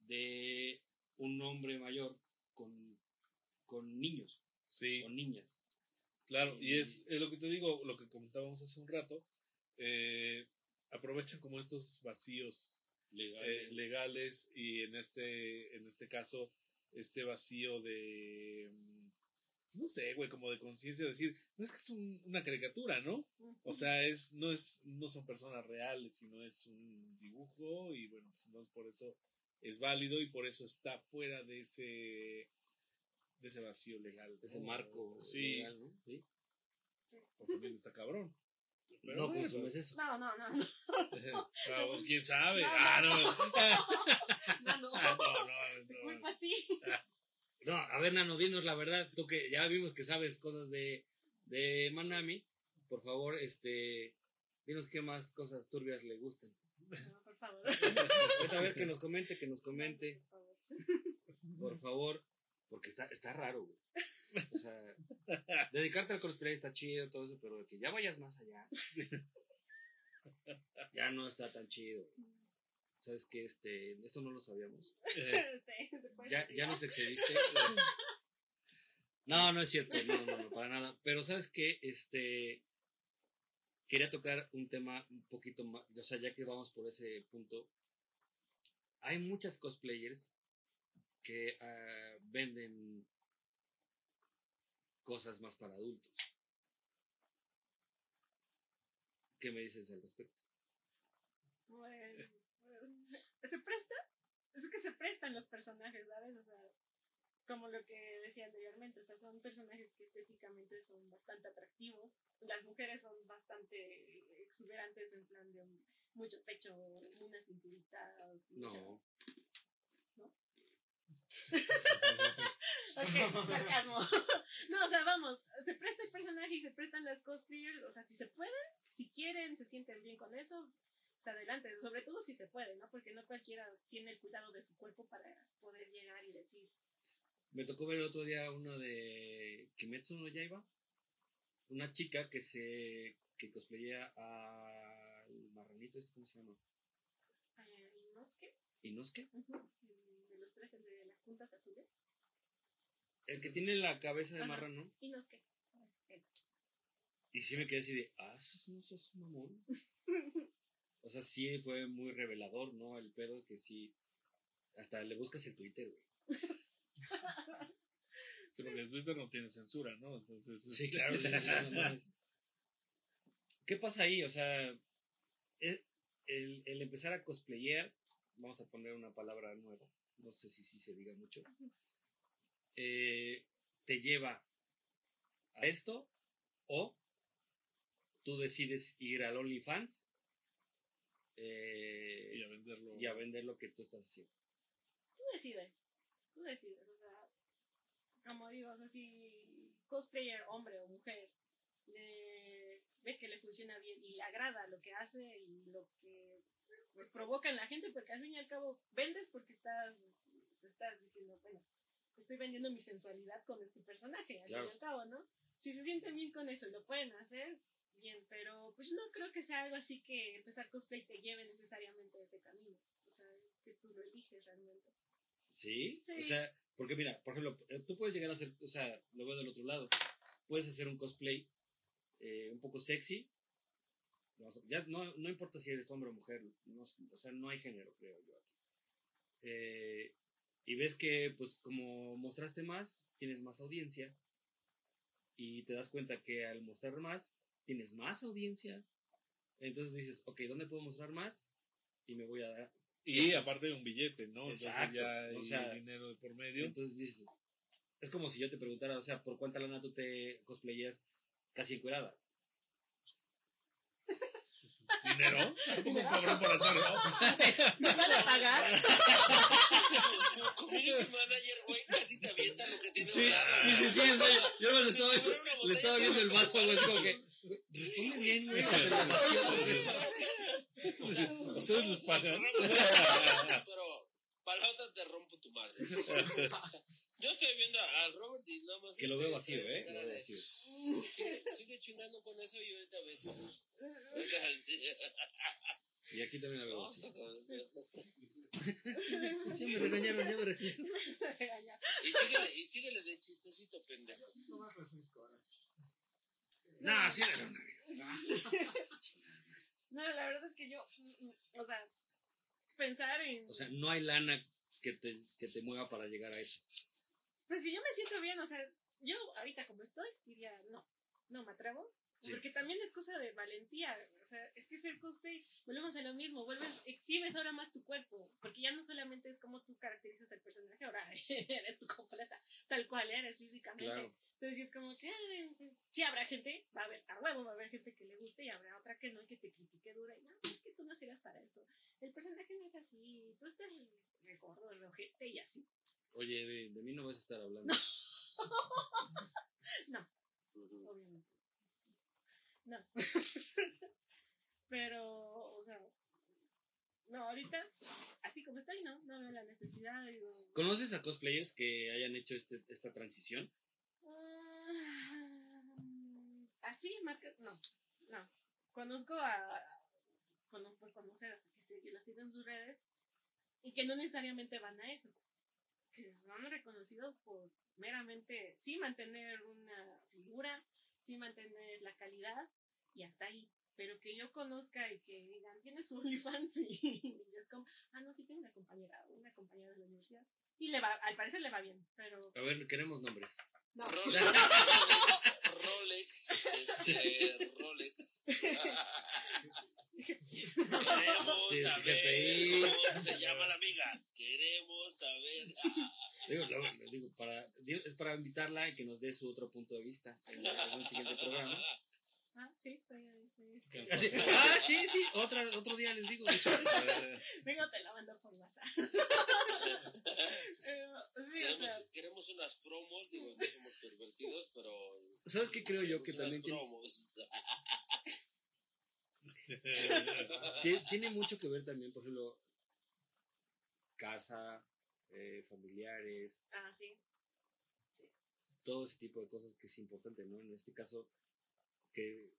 de un hombre mayor con, con niños, Sí, con niñas. claro. Y es, es lo que te digo, lo que comentábamos hace un rato. eh, aprovechan como estos vacíos eh, legales y en este, en este caso, este vacío de, mm, no sé, güey, como de conciencia, decir, no es que es un- una caricatura, ¿no? O sea, es, no es, no son personas reales, sino es un dibujo y bueno, pues entonces por eso es válido y por eso está fuera de ese, de ese vacío legal. Ese ¿no? marco Sí, legal, ¿no? Sí. o también está cabrón. Pero no bueno, consumes eso. No, no, no, no, ah, quién sabe. No, Ah, no. no, no. Ah, no, no, Te no. culpa a ti. No, a ver, Nano, dinos la verdad, tú que ya vimos que sabes cosas de, de Manami, por favor, este, dinos qué más cosas turbias le gustan. No, por favor. A ver que nos comente, que nos comente, Por favor. por favor, porque está, está raro, güey. O sea, dedicarte al cosplay está chido, todo eso, pero que ya vayas más allá, ya no está tan chido. ¿Sabes qué? Este, esto no lo sabíamos. Eh, Te- te puedes Ya, ya nos excediste. No, no es cierto, no, no, no, para nada. Pero sabes qué, este, quería tocar un tema un poquito más, o sea, ya que vamos por ese punto, hay muchas cosplayers que ah, venden cosas más para adultos. ¿Qué me dices al respecto? Pues, pues, se presta. Es que se prestan los personajes, ¿sabes? O sea, como lo que decía anteriormente, o sea, son personajes que estéticamente son bastante atractivos. Las mujeres son bastante exuberantes en plan de mucho pecho, unas cinturitas. mucho- No, Ok, sarcasmo. No, o sea, vamos, se presta el personaje y se prestan las cosplayers, o sea, si se pueden, si quieren, se sienten bien con eso, pues adelante, sobre todo si se puede, ¿no? Porque no cualquiera tiene el cuidado de su cuerpo para poder llegar y decir, Me tocó ver el otro día uno de Kimetsu no Yaiba. Una chica que se que cosplayea al marranito, ¿es ¿cómo se llama? "Ay, ¿no es qué? ¿Inosuke? Ujú, De los trajes de las puntas azules. El que tiene la cabeza de Ajá. marrano. ¿Y no es qué? Él. Y sí me quedé así de, ah, eso no sos un mamón. O sea, sí fue muy revelador, ¿no? El pedo que sí. Hasta le buscas el Twitter, güey. sí, porque el Twitter no tiene censura, ¿no? Entonces, Sí, claro. no, no mames. ¿Qué pasa ahí? O sea, el, el- el empezar a cosplayar, vamos a poner una palabra nueva, no sé si, si se diga mucho, eh, te lleva a esto o tú decides ir al OnlyFans eh, y a venderlo. y a vender lo que tú estás haciendo. Tú decides, tú decides, o sea, como digo, o sea, si cosplayer, hombre o mujer, le- ve que le funciona bien y le agrada lo que hace y lo que pues, provoca en la gente, porque al fin y al cabo vendes porque estás, estás diciendo, bueno, estoy vendiendo mi sensualidad con este personaje, al Claro. fin y al cabo, ¿no? Si se sienten bien con eso y lo pueden hacer, bien, pero pues no creo que sea algo así que empezar cosplay te lleve necesariamente a ese camino. O sea, que tú lo eliges realmente. ¿Sí? Sí. O sea, porque mira, por ejemplo, eh, tú puedes llegar a hacer, o sea, lo veo del otro lado, puedes hacer un cosplay eh, un poco sexy, ya no, no importa si eres hombre o mujer, no, o sea, no hay género, creo yo aquí. Eh, y ves que, pues, como mostraste más, tienes más audiencia, y te das cuenta que al mostrar más, tienes más audiencia, entonces dices, ok, ¿dónde puedo mostrar más? Y me voy a dar, Y aparte un billete, ¿no? Entonces Exacto, ya hay o sea, dinero de por medio. Entonces dices, es como si yo te preguntara, o sea, ¿por cuánta lana tú te cosplayas casi encuerada? ¿Dinero? Un cabrón por hacerlo. ¿Me van a pagar? Su, community manager, güey, también, güey. Yo no le estaba, Si tuviera una le botella, estaba te viendo el lo vaso, güey, así como que, responde bien, güey. Ustedes les pagan. Pero para la otra te rompo tu madre. Yo estoy viendo al Robert y nada más. Que lo este, veo vacío, su ¿eh? Lo veo vacío. Sigue, chingando con eso y ahorita ves. Ahorita. Y aquí también la veo con- Sí, me regañaron, ya me regañaron. Y síguele, y síguele de chistecito, pendejo. No más refresco ahora sí. No, sí, era una. No, la verdad es que yo, o sea, pensar en... O sea, no hay lana que te, que te mueva para llegar a eso. Pues si yo me siento bien, o sea, yo ahorita como estoy, diría, no, no me atrevo. Sí. Porque también es cosa de valentía. O sea, es que ser cosplay, volvemos a lo mismo, vuelves, exhibes ahora más tu cuerpo. Porque ya no solamente es como tú caracterizas al personaje, ahora eres tu completa, tal cual eres físicamente. Claro. Entonces, es como que, ay, pues, sí habrá gente, va a haber, a huevo, va a haber gente que le guste y habrá otra que no y que te critique dura. Y no, es que tú no sirves para esto. El personaje no es así, tú estás el gordo, el ojete y así. Oye, de, de mí no vas a estar hablando. Ujú. obviamente. No. Pero, o sea, no, ahorita, así como estoy, no, no veo la necesidad. Digo, ¿Conoces a cosplayers que hayan hecho este, esta transición? mm, así, marca, no, no. Conozco a, conozco por conocer a que se, lo siguen en sus redes y que no necesariamente van a eso. Que son reconocidos por meramente, sí mantener una figura, sí mantener la calidad y hasta ahí. Pero que yo conozca y que digan, tienes un OnlyFans y es como, ah, no, sí tengo una compañera, una compañera de la universidad. Y le va, al parecer le va bien, pero A ver, queremos nombres. no. Rolex, Rolex, este, Rolex. Queremos Sí, sí, saber cómo se llama la amiga. Digo, lo- digo, para, es para invitarla y que nos dé su otro punto de vista en algún siguiente programa. Ah, sí, soy, soy este. Así, ah, sí, sí, otra, otro día les digo. Vengo, te la mando por WhatsApp. Eh, sí, o Queremos, sea, queremos unas promos, digo, no somos pervertidos, pero. ¿Sabes qué creo yo que también tiene, tiene mucho que ver también, por ejemplo, casa, eh, familiares, ah, sí. todo ese tipo de cosas que es importante, ¿no? En este caso, que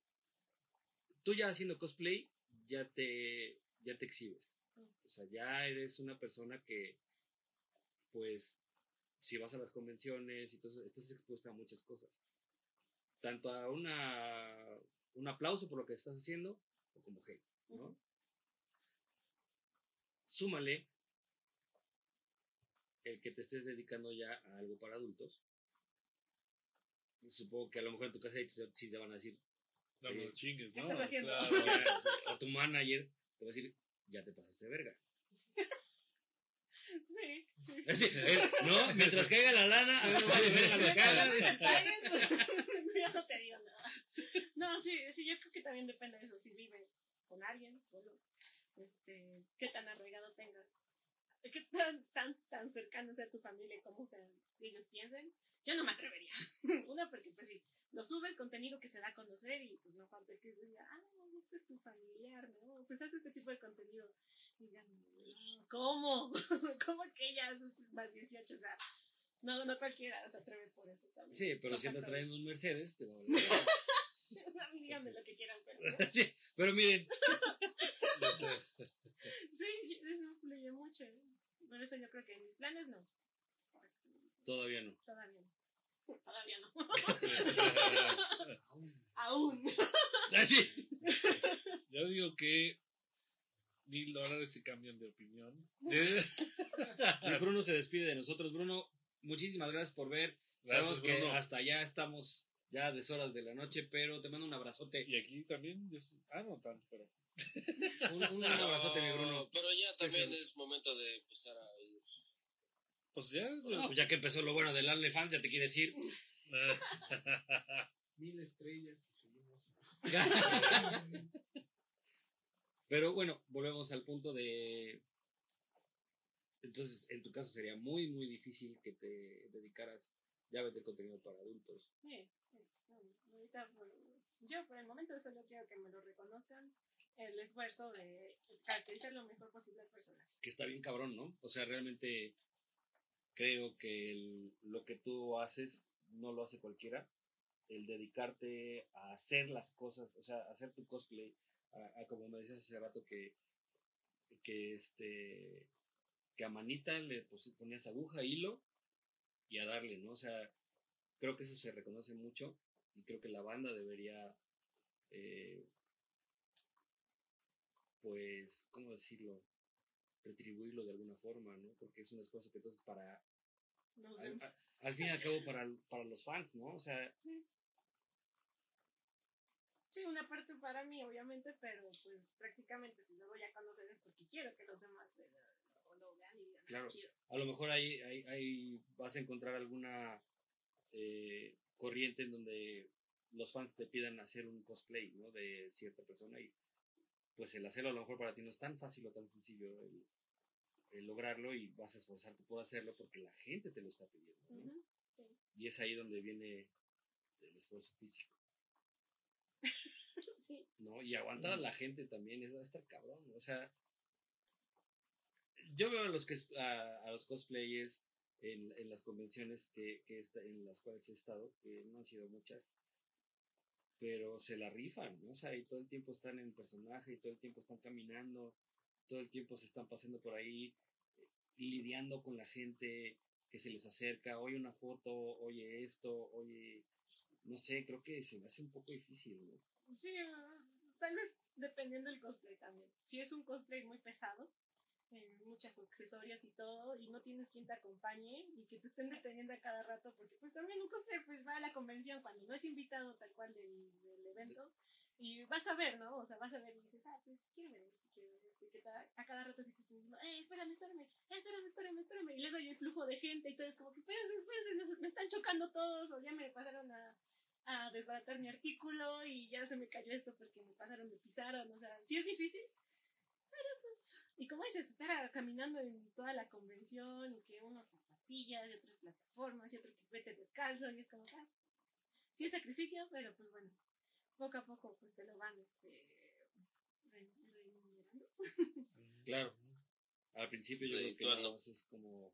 tú ya haciendo cosplay, ya te, ya te exhibes. O sea, ya eres una persona que, pues, si vas a las convenciones y todo estás expuesta a muchas cosas. Tanto a una, un aplauso por lo que estás haciendo, o como hate, ¿no? Súmale el que te estés dedicando ya a algo para adultos. Supongo que a lo mejor en tu casa sí sí te van a decir, No me chingues, ¿Qué estás haciendo? Claro. o tu manager te va a decir, ya te pasaste de verga. Sí, sí. Así, eh, no, mientras caiga la lana, a ver, no vale verga lo que hagas. Yo no te digo nada. No, sí, sí, yo creo que también depende de eso. Si vives con alguien solo, este, qué tan arraigado tengas, qué tan, tan, tan cercano sea tu familia, cómo sean, ellos piensen. Yo no me atrevería. Una, porque pues sí, lo subes, contenido que se da a conocer y pues no falta que diga, ah, este es tu familiar, ¿no? Pues hace este tipo de contenido. Y digan, "No, ¿cómo? ¿Cómo que ella es más 18? O sea, no, no cualquiera se atreve por eso también. Sí, pero Son si factores. trayendo un Mercedes, te va a. A mí díganme lo que quieran, pero Sí, pero miren, sí, eso influye mucho. Por eso yo creo que en mis planes no. todavía no. Todavía no. Todavía no. Aún. Así. Yo digo que mil dólares se cambian de opinión. Y Bruno se despide de nosotros. Bruno, muchísimas gracias por ver. Gracias, Sabemos que Bruno. hasta ya estamos ya deshoras de la noche, pero te mando un abrazote. Y aquí también, ah, no tanto, pero Un, un- abrazote, mi Bruno. Pero ya también Sí, sí. es momento de empezar a ir. pues ya. No, pues ya que empezó lo bueno del OnlyFans, ya te quiere decir. Mil estrellas y seguimos. Pero bueno, volvemos al punto de. Entonces, en tu caso sería muy, muy difícil que te dedicaras ya vete contenido para adultos. Sí, sí, no, ahorita, bueno, yo por el momento solo quiero que me lo reconozcan el esfuerzo de caracterizar lo mejor posible al personaje. Que está bien cabrón, ¿no? O sea, realmente creo que lo que tú haces no lo hace cualquiera. El dedicarte a hacer las cosas, o sea, hacer tu cosplay, a, como me decías hace rato que, que este que a manita le ponías aguja, hilo y a darle, ¿no? O sea, creo que eso se reconoce mucho y creo que la banda debería, eh, pues, ¿cómo decirlo? Retribuirlo de alguna forma, ¿no? Porque es un esfuerzo que entonces para, Nos al, vemos. a- al fin y al cabo para, para los fans, ¿no? O sea, Sí. Sí, una parte para mí, obviamente, pero pues prácticamente si lo voy a conocer es porque quiero que los demás lo, lo vean y digan, "Ah, Claro. chido. a lo mejor ahí, ahí, ahí vas a encontrar alguna eh, corriente en donde los fans te pidan hacer un cosplay, ¿no? De cierta persona y pues el hacerlo a lo mejor para ti no es tan fácil o tan sencillo el, el lograrlo y vas a esforzarte por hacerlo porque la gente te lo está pidiendo, ¿no? Ujú, sí. Y es ahí donde viene el esfuerzo físico, Sí. ¿no? Y aguantar a la gente también es estar cabrón, o sea, yo veo a los, que, a, a los cosplayers en, en las convenciones que, en las cuales he estado, que no han sido muchas, pero se la rifan. O sea, y todo el tiempo están en personaje, y todo el tiempo están caminando, todo el tiempo se están pasando por ahí, eh, lidiando con la gente que se les acerca, oye una foto, oye esto, oye, no sé, creo que se me hace un poco difícil, ¿no? Sí, ah, tal vez dependiendo del cosplay también. Si es un cosplay muy pesado, eh, muchos accesorios y todo, y no tienes quien te acompañe y que te estén deteniendo a cada rato, porque pues también un cosplay pues va a la convención cuando no es invitado tal cual del, evento, y vas a ver, ¿no? O sea, vas a ver y dices, ah, pues quiero ver esto, quiero ver esto, que a cada rato sí te están diciendo, eh, espérame, espérame, espérame, espérame, espérame, y luego hay el flujo de gente y todo es como que espérense, espérense, me están chocando todos, o ya me pasaron a, a desbaratar mi artículo y ya se me cayó esto porque me pasaron, me pisaron, o sea, sí es difícil, pero pues, y como dices, estar caminando en toda la convención y que unos zapatillas y otras plataformas y otro que vete descalzo y es como, ah, sí es sacrificio, pero pues bueno, poco a poco pues te lo van, este, re- remunerando. Claro. Al principio yo creo que más es como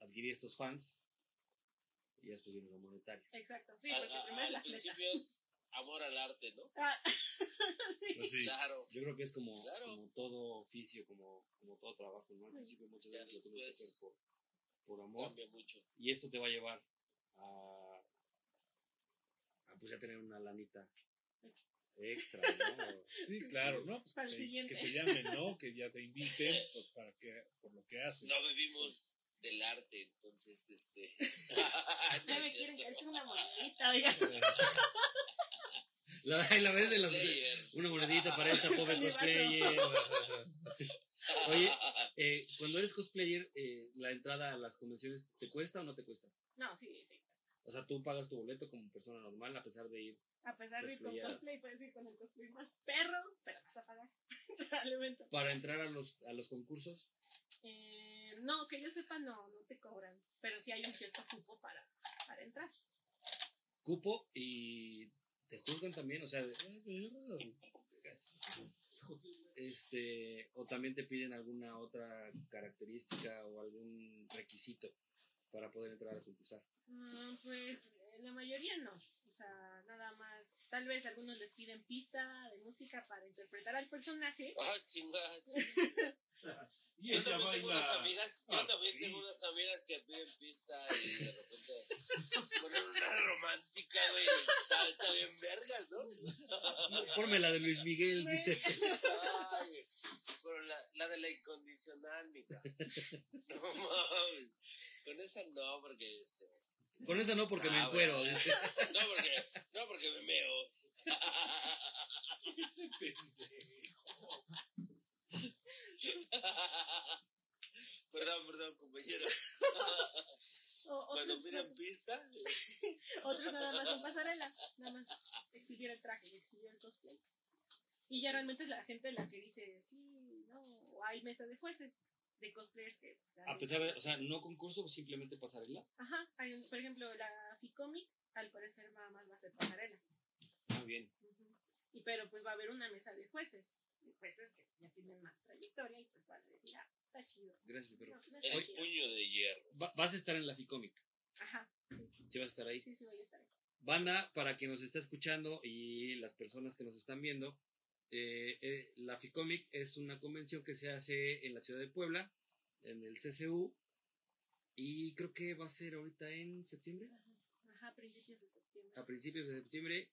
adquirir estos fans y ya después viene lo monetario. Exacto, sí, Al- porque a- primero es la al flecha. principio es amor al arte, ¿no? Ah, sí. Pues sí. Claro. Yo creo que es como, Claro. como todo oficio, como, como todo trabajo, ¿no? Al principio muchas veces lo tienes que hacer por, por amor Cambia mucho. y esto te va a llevar a, a pues ya tener una lanita extra, ¿no? Sí, claro, ¿no? Pues Para el que, siguiente. que te llamen, ¿no? Que ya te inviten, pues para que, por lo que haces. No vivimos del arte, entonces, este. Ya no me es quieren cierto. caer una monedita. La, la vez de Player. una monedita para esta pobre cosplayer. Oye, eh, cuando eres cosplayer, eh, la entrada a las convenciones, ¿te cuesta o no te cuesta? No, sí, sí. O sea, tú pagas tu boleto como persona normal a pesar de ir. A pesar de ir con cosplay, puedes ir con el cosplay más perro, pero vas a pagar evento. Para entrar a los, a los concursos, Eh, no, que yo sepa, no, no te cobran. Pero sí hay un cierto cupo para, para entrar. cupo y te juzgan también, o sea, de- este, o también te piden alguna otra característica o algún requisito para poder entrar a concursar. Mm, pues eh, la mayoría no. O sea, nada más. Tal vez algunos les piden pista de música para interpretar al personaje. Ah. Y Yo también tengo unas amigas, yo Ah, también sí. tengo unas amigas que piden pista y de repente ponen una romántica, güey. Está, está bien vergas, ¿no? Ponme la de Luis Miguel, dice. Ay, pero la, la de la incondicional, mija. No mames. Con esa no, porque este. Con esa no porque me Ah, encuero, bueno. No, porque, no, porque me meo. Ese pendejo. Perdón, perdón, compañero. O, Cuando otros, piden pista, otros nada más en pasarela. Nada más exhibir el traje y exhibir el cosplay. Y ya realmente es la gente la que dice, sí, no. O hay mesa de jueces. De cosplayers que... pues, A pesar de, o sea, no concurso, simplemente pasarela. Ajá, hay un- por ejemplo, la Ficomic, al parecer nada más va a ser pasarela. Ah, bien. Y pero pues va a haber una mesa de jueces, de jueces que ya tienen más trayectoria y pues van a decir, ah, está chido. Gracias, pero. No, no El chido. puño de hierro. Va- vas a estar en la Ficomic. Ajá, Sí, vas a estar ahí. sí, sí, voy a estar ahí. Banda, para quien nos está escuchando y las personas que nos están viendo, eh, eh, la FICOMIC es una convención que se hace en la ciudad de Puebla, en el CCU, y creo que va a ser ahorita en septiembre, Ajá, a principios de septiembre. a principios de septiembre,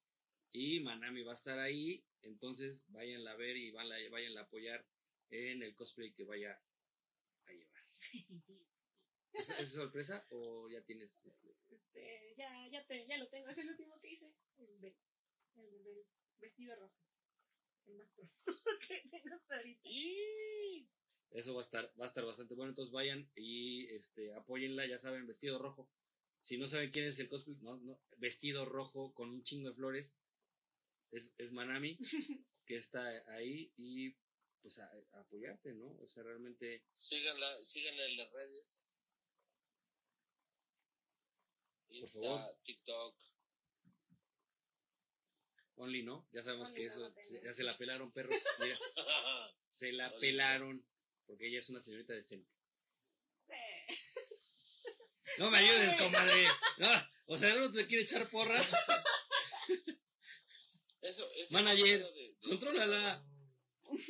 y Manami va a estar ahí, entonces váyanla a ver y váyanla a apoyar en el cosplay que vaya a llevar. ¿Es, es sorpresa o ya tienes? este, ya, ya, te, ya lo tengo, es el último que hice, el, vestido rojo. El más pro que tengo hasta ahorita. ¡Y! Eso va a estar, va a estar bastante bueno. Entonces vayan y este apóyenla, ya saben, vestido rojo. Si no saben quién es el cosplay, no, no, vestido rojo con un chingo de flores. Es, es Manami, que está ahí y pues a, a apoyarte, ¿no? O sea, realmente Síganla, síganla en las redes. Insta. TikTok. Only, ¿no? Ya sabemos Only que eso, ya se la pelaron, perros. Mira, se la Only pelaron porque ella es una señorita decente. Eh, No me ayudes, comadre. No, o sea, uno te quiere echar porras. Eso, eso Manager, de- de- Contrólala. Pues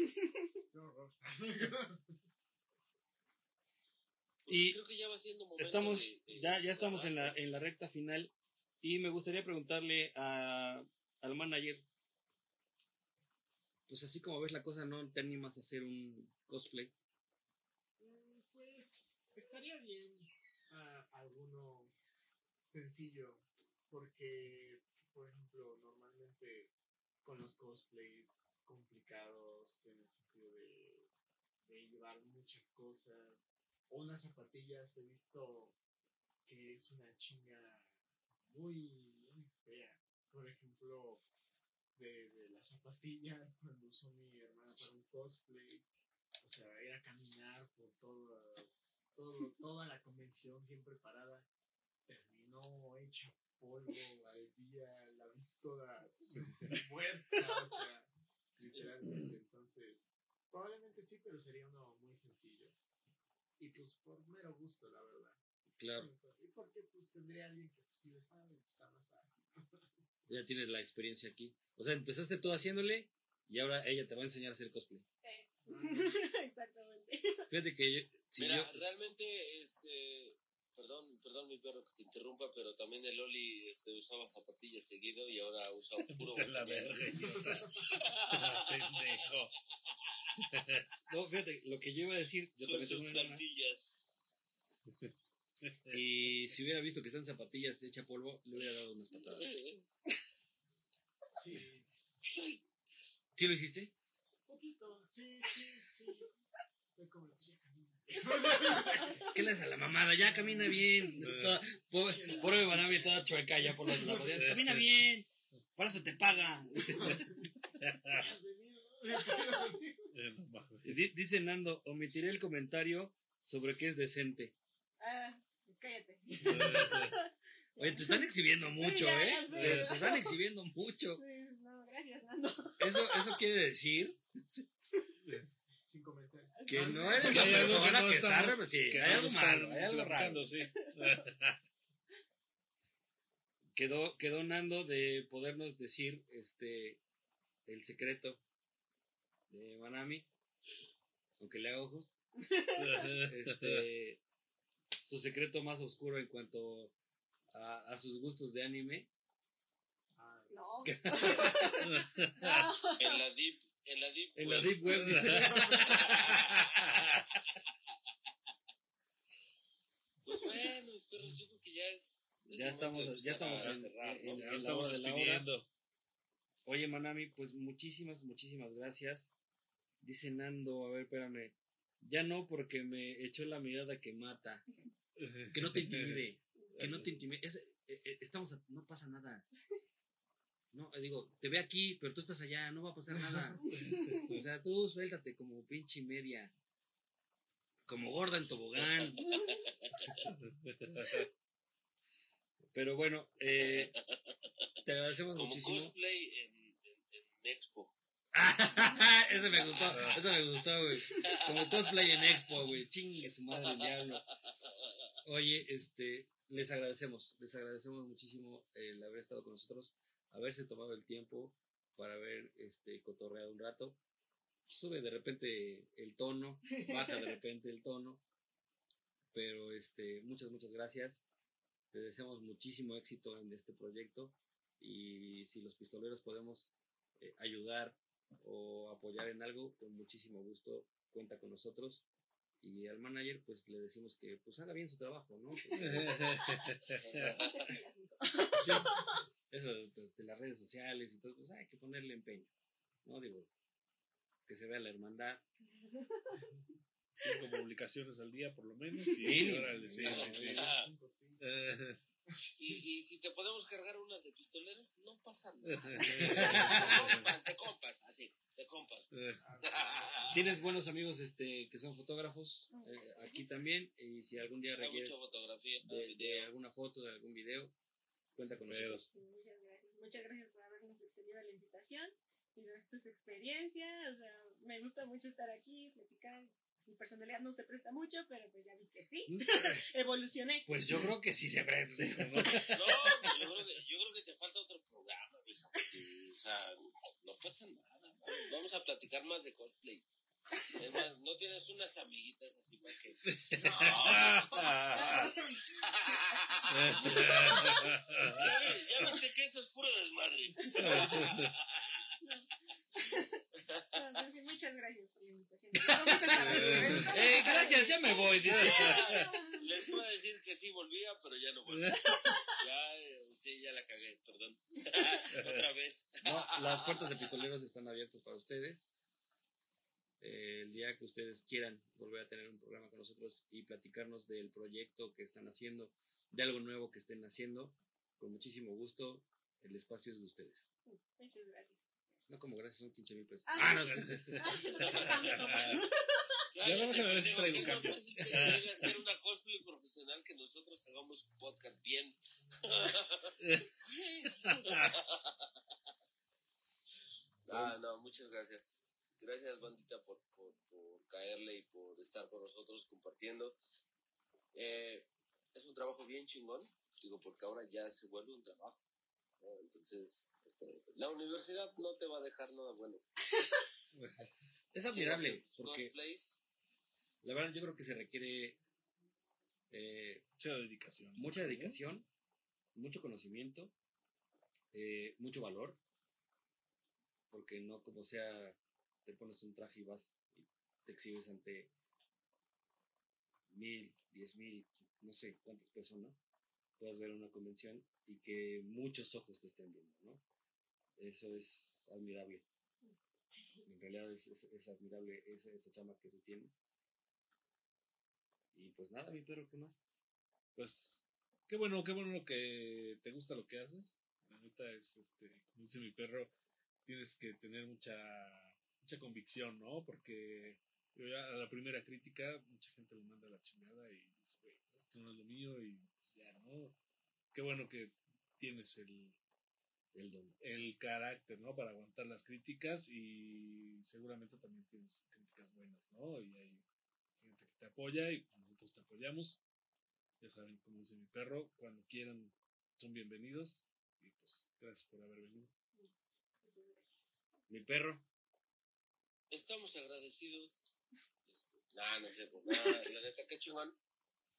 Y creo que ya va siendo momento Estamos, de- de ya, ya estamos en la, en la recta final y me gustaría preguntarle a, al manager, pues así como ves la cosa, ¿no te animas a hacer un cosplay? Mm, Pues estaría bien alguno sencillo, porque, por ejemplo, normalmente con los cosplays complicados en el sentido de, de llevar muchas cosas, o unas zapatillas, he visto que es una chinga muy, muy fea. Por ejemplo, de, de las zapatillas, cuando usó mi hermana para un cosplay, o sea, era caminar por todas, todo, toda la convención siempre parada. Terminó hecha polvo al día, la vi toda muerta, o sea, literalmente. Entonces, probablemente sí, pero sería uno muy sencillo. Y pues por mero gusto, la verdad. Claro, Y porque pues tendría alguien que pues, sí le sabe, pues está más fácil. ya tienes la experiencia aquí. O sea, empezaste tú haciéndole y ahora ella te va a enseñar a hacer cosplay. eh. Exactamente. Fíjate que yo, si Mira, yo- realmente, este, perdón, perdón mi perro que te interrumpa, pero también el Oli este, usaba zapatillas seguido y ahora usa puro. Pendejo. no, fíjate, lo que yo iba a decir, yo Con también sus tengo una hermana, plantillas. Y si hubiera visto que están zapatillas hecha polvo, le hubiera dado unas patadas. Sí, ¿Sí lo hiciste? poquito, sí, sí, sí. Fue como, ya camina. ¿Qué le haces a la mamada? Ya camina bien. Toda- pobre, pobre toda chueca ya por las zapatillas. Camina bien. Para eso te paga. ¿Has venido? No mames. Di- Dice Nando, omitiré el comentario sobre qué es decente. Ah, cállate. Oye, te están exhibiendo mucho, ya, ¿eh? Te te están exhibiendo mucho. Sí, No, gracias, Nando. Eso, eso quiere decir Sin comentarios. que no eres Que la que persona no que está... estamos- re- Sí, Que hay algo malo, hay algo raro. sí. Quedó, quedó Nando de podernos decir este el secreto de Manami, aunque le haga ojos. este, su secreto más oscuro en cuanto a, a sus gustos de anime. No. En la deep, en la deep En la web. Deep Web. Pues bueno, perros, yo creo que ya es. es ya estamos, ya estamos a en, cerrar, ¿no? en- Ya la estamos de la hora. Oye, Manami, pues muchísimas, muchísimas gracias. Dice Nando, a ver, espérame. Ya no porque me echó la mirada que mata. Que no te intimide. Que no te intimide. Es- eh, eh, estamos, a- no pasa nada. No, eh, digo, te ve aquí, pero tú estás allá, no va a pasar nada. O sea, tú suéltate como pinche media. como gorda en tobogán. Pero bueno, eh, te agradecemos Como muchísimo. cosplay en, en, en Expo. Ese me gustó, eso me gustó, güey. Como cosplay en Expo, güey. Chingue su madre el diablo. Oye, este, les agradecemos, les agradecemos muchísimo el haber estado con nosotros, haberse tomado el tiempo para haber este cotorreado un rato. Sube de repente el tono, baja de repente el tono. Pero este, muchas, muchas gracias. Te deseamos muchísimo éxito en este proyecto. Y si los pistoleros podemos eh, ayudar o apoyar en algo, con muchísimo gusto cuenta con nosotros. Y al manager, pues le decimos que pues haga bien su trabajo, ¿no? Sí, eso pues, de las redes sociales y todo, pues hay que ponerle empeño, ¿no? Digo, que se vea la hermandad. Cinco publicaciones al día, por lo menos. Y Mínimo. órale, sí, sí, sí. Y, y si te podemos cargar unas de pistoleros, no pasa nada. De compas, de compas, así, de compas. Tienes buenos amigos este que son fotógrafos eh, aquí también y si algún día requieres mucha fotografía, de, alguna foto, de algún video, cuenta con nosotros. Muchas gracias. Muchas gracias por habernos extendido la invitación y de esta su experiencia. O sea, me gusta mucho estar aquí, platicar. Mi personalidad no se presta mucho, pero pues ya vi que sí. Evolucioné. Pues yo creo que sí se presta. ¿no? No, pues yo creo, que, yo creo que te falta otro programa, mija, porque, o sea, no pasa nada. ¿no? Vamos a platicar más de cosplay. Es más, no tienes unas amiguitas así para que. Ya, vi- ya viste que eso es puro desmadre. No, pues sí, muchas gracias Eh, gracias, ya me voy. dice. Les iba a decir que sí volvía, pero ya no vuelvo. Ya, eh, sí, ya la cagué, perdón. Otra vez. No, las puertas de pistoleros están abiertas para ustedes. Eh, el día que ustedes quieran volver a tener un programa con nosotros y platicarnos del proyecto que están haciendo, de algo nuevo que estén haciendo, con muchísimo gusto, el espacio es de ustedes. Muchas gracias. No como gracias, son 15 mil pesos. Ah, Ah, no, sí. sí. Ya vamos a ver si traigo cambio. a ser una cosplay profesional que nosotros hagamos un podcast bien. ah, no, muchas gracias. Gracias, bandita, por, por, por caerle y por estar con nosotros compartiendo. Eh, es un trabajo bien chingón, digo, porque ahora ya se vuelve un trabajo. Entonces, este, la universidad no te va a dejar nada bueno. Es admirable, porque cosplays, la verdad yo creo que se requiere eh, Mucha dedicación. mucha dedicación, mucho conocimiento, eh, mucho valor, porque no como sea, te pones un traje y vas y te exhibes ante mil, diez mil, no sé cuántas personas, puedas ver una convención y que muchos ojos te estén viendo, ¿no? Eso es admirable. En realidad es, admirable esa, esa chama que tú tienes. Y pues nada, mi perro, ¿qué más? Pues, qué bueno, qué bueno que te gusta lo que haces. La neta es, este, como dice mi perro, tienes que tener mucha, mucha convicción, ¿no? Porque a la primera crítica, mucha gente lo manda la chingada y dice, güey, esto no es lo mío y pues ya, ¿no? Qué bueno que tienes el, El don. el carácter, ¿no? Para aguantar las críticas y seguramente también tienes críticas buenas, ¿no? Y hay gente que te apoya y pues, nosotros te apoyamos. Ya saben, como dice mi perro, cuando quieran son bienvenidos y pues gracias por haber venido. Mi perro. estamos agradecidos. Este, nah, no es cierto. Nah, la neta, qué chingón.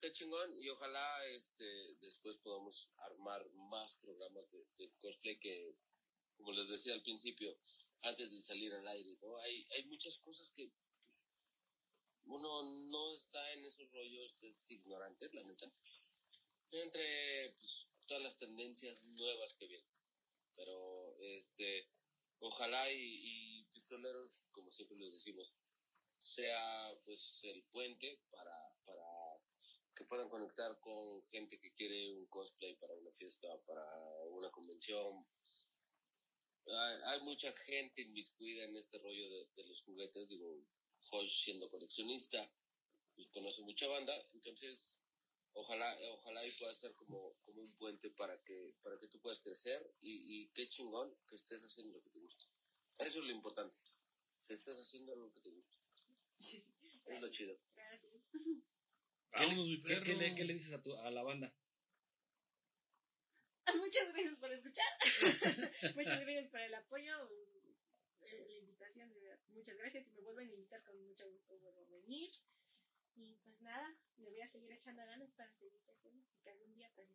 Qué chingón. Y ojalá este, después podamos armar más programas de, cosplay que, como les decía al principio, antes de salir al aire, ¿no? Hay, hay muchas cosas que pues, uno no está en esos rollos, es ignorante, la neta. Entre pues, todas las tendencias nuevas que vienen. Pero, este, ojalá y, y pistoleros, como siempre les decimos, sea pues el puente para que puedan conectar con gente que quiere un cosplay para una fiesta, para una convención. Hay, hay mucha gente inmiscuida en este rollo de, los juguetes, digo, Josh siendo coleccionista, pues conoce mucha banda, entonces ojalá, ojalá y pueda ser como, como un puente para que, para que tú puedas crecer y, y qué chingón que estés haciendo lo que te gusta. Eso es lo importante, que estés haciendo lo que te gusta. Es lo chido. Gracias. Vámonos, mi ¿Qué, perro. qué le, qué le dices a, tu, a la banda? Muchas gracias por escuchar. Muchas gracias por el apoyo, eh, la invitación. de verdad. Muchas gracias. Si me vuelven a invitar, con mucho gusto vuelvo a venir. Y pues nada, me voy a seguir echando ganas para seguir creciendo. Y que algún día pues,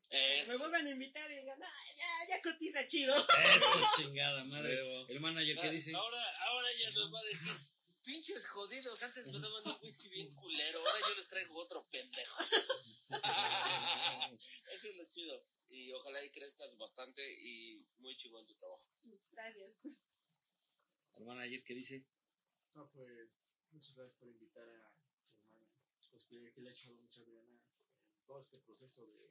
me vuelvan a invitar y digan, ah, ya, ya cotiza chido. Eso, chingada madre. El manager, ¿qué dice? Ahora, ahora ella nos va a decir, pinches jodidos, antes me daban un whisky bien culero, ahora yo les traigo otro pendejo. Eso es lo chido. Y ojalá y crezcas bastante y muy chingón tu trabajo. Gracias. El manager, ¿qué dice? No, pues, muchas gracias por invitar a mi hermana. Pues que, que le ha echado muchas ganas en todo este proceso de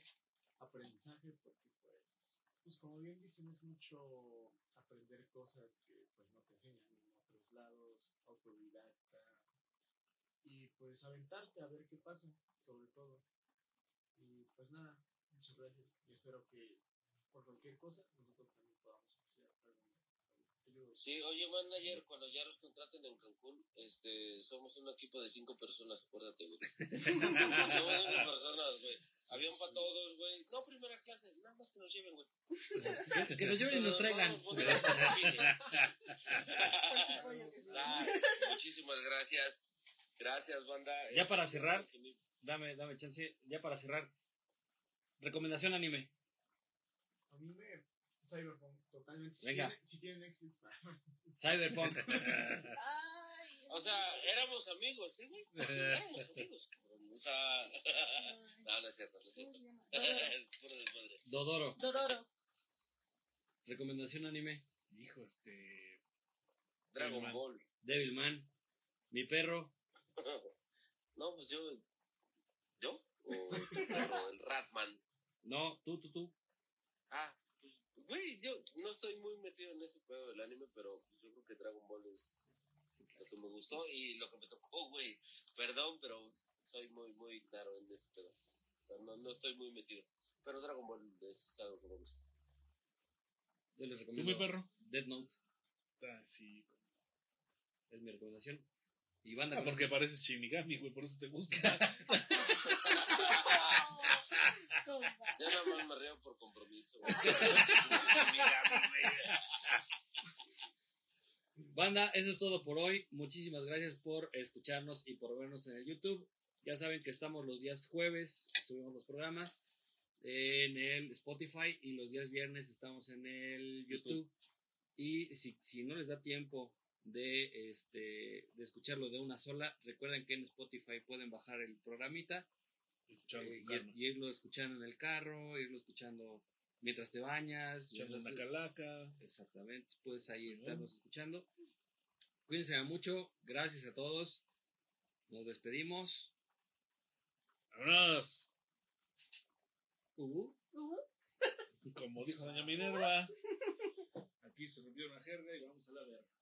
aprendizaje, porque pues, pues como bien dicen, es mucho aprender cosas que pues no te enseñan lados, autodidacta, y pues aventarte a ver qué pasa, sobre todo. Y pues nada, muchas gracias, y espero que por cualquier cosa nosotros también podamos. Sí, oye, manager, cuando ya los contraten en Cancún, este, somos un equipo de cinco personas, acuérdate, güey. somos cinco personas, güey. Avión para todos, güey. No primera clase, nada más que nos lleven, güey. Que, nos lleven y nos traigan. Ah, muchísimas gracias. Gracias, banda. Ya para Este, cerrar. Dame, dame chance. Ya para cerrar. Recomendación anime. A mí me. Cyberpunk, totalmente. Si Venga. tiene- Si tiene Netflix, Cyberpunk. Ay, O sea, éramos amigos, ¿sí, güey? Éramos amigos, cabrón. O sea, no, no es cierto, no es ¿cómo cierto. Es puro desmadre. Dodoro. Dororo. Recomendación anime. Hijo, este. Dragon Devilman. Ball. Devilman. Mi perro. No, pues yo. ¿Yo? O tu perro, el Ratman. No, tú, tú, tú. Ah, güey, yo no estoy muy metido en ese pedo del anime, pero pues, yo creo que Dragon Ball es lo que me gustó y lo que me tocó, güey. Perdón, pero soy muy, muy claro en ese pedo. O sea, no, no estoy muy metido. Pero Dragon Ball es algo que me gusta. Yo les ¿Tú, recomiendo mi perro? Dead Note. Ah, sí. Es mi recomendación. Y banda, Ah, porque pareces Shinigami, güey, por eso te gusta. Yo nada más me río por compromiso. Banda, eso es todo por hoy. Muchísimas gracias por escucharnos y por vernos en el YouTube. Ya saben que estamos los días jueves, subimos los programas en el Spotify y los días viernes estamos en el YouTube. Y si, si no les da tiempo de, este, de escucharlo de una sola, recuerden que en Spotify pueden bajar el programita Escuchando eh, y, irlo escuchando en el carro, irlo escuchando mientras te bañas. Echando una calaca. Exactamente, puedes ahí Sí, escuchando. Cuídense mucho, gracias a todos. Nos despedimos. ¡Vámonos! Uh, Uh. Como dijo doña Minerva, aquí se rompió una jerga y vamos a la verga.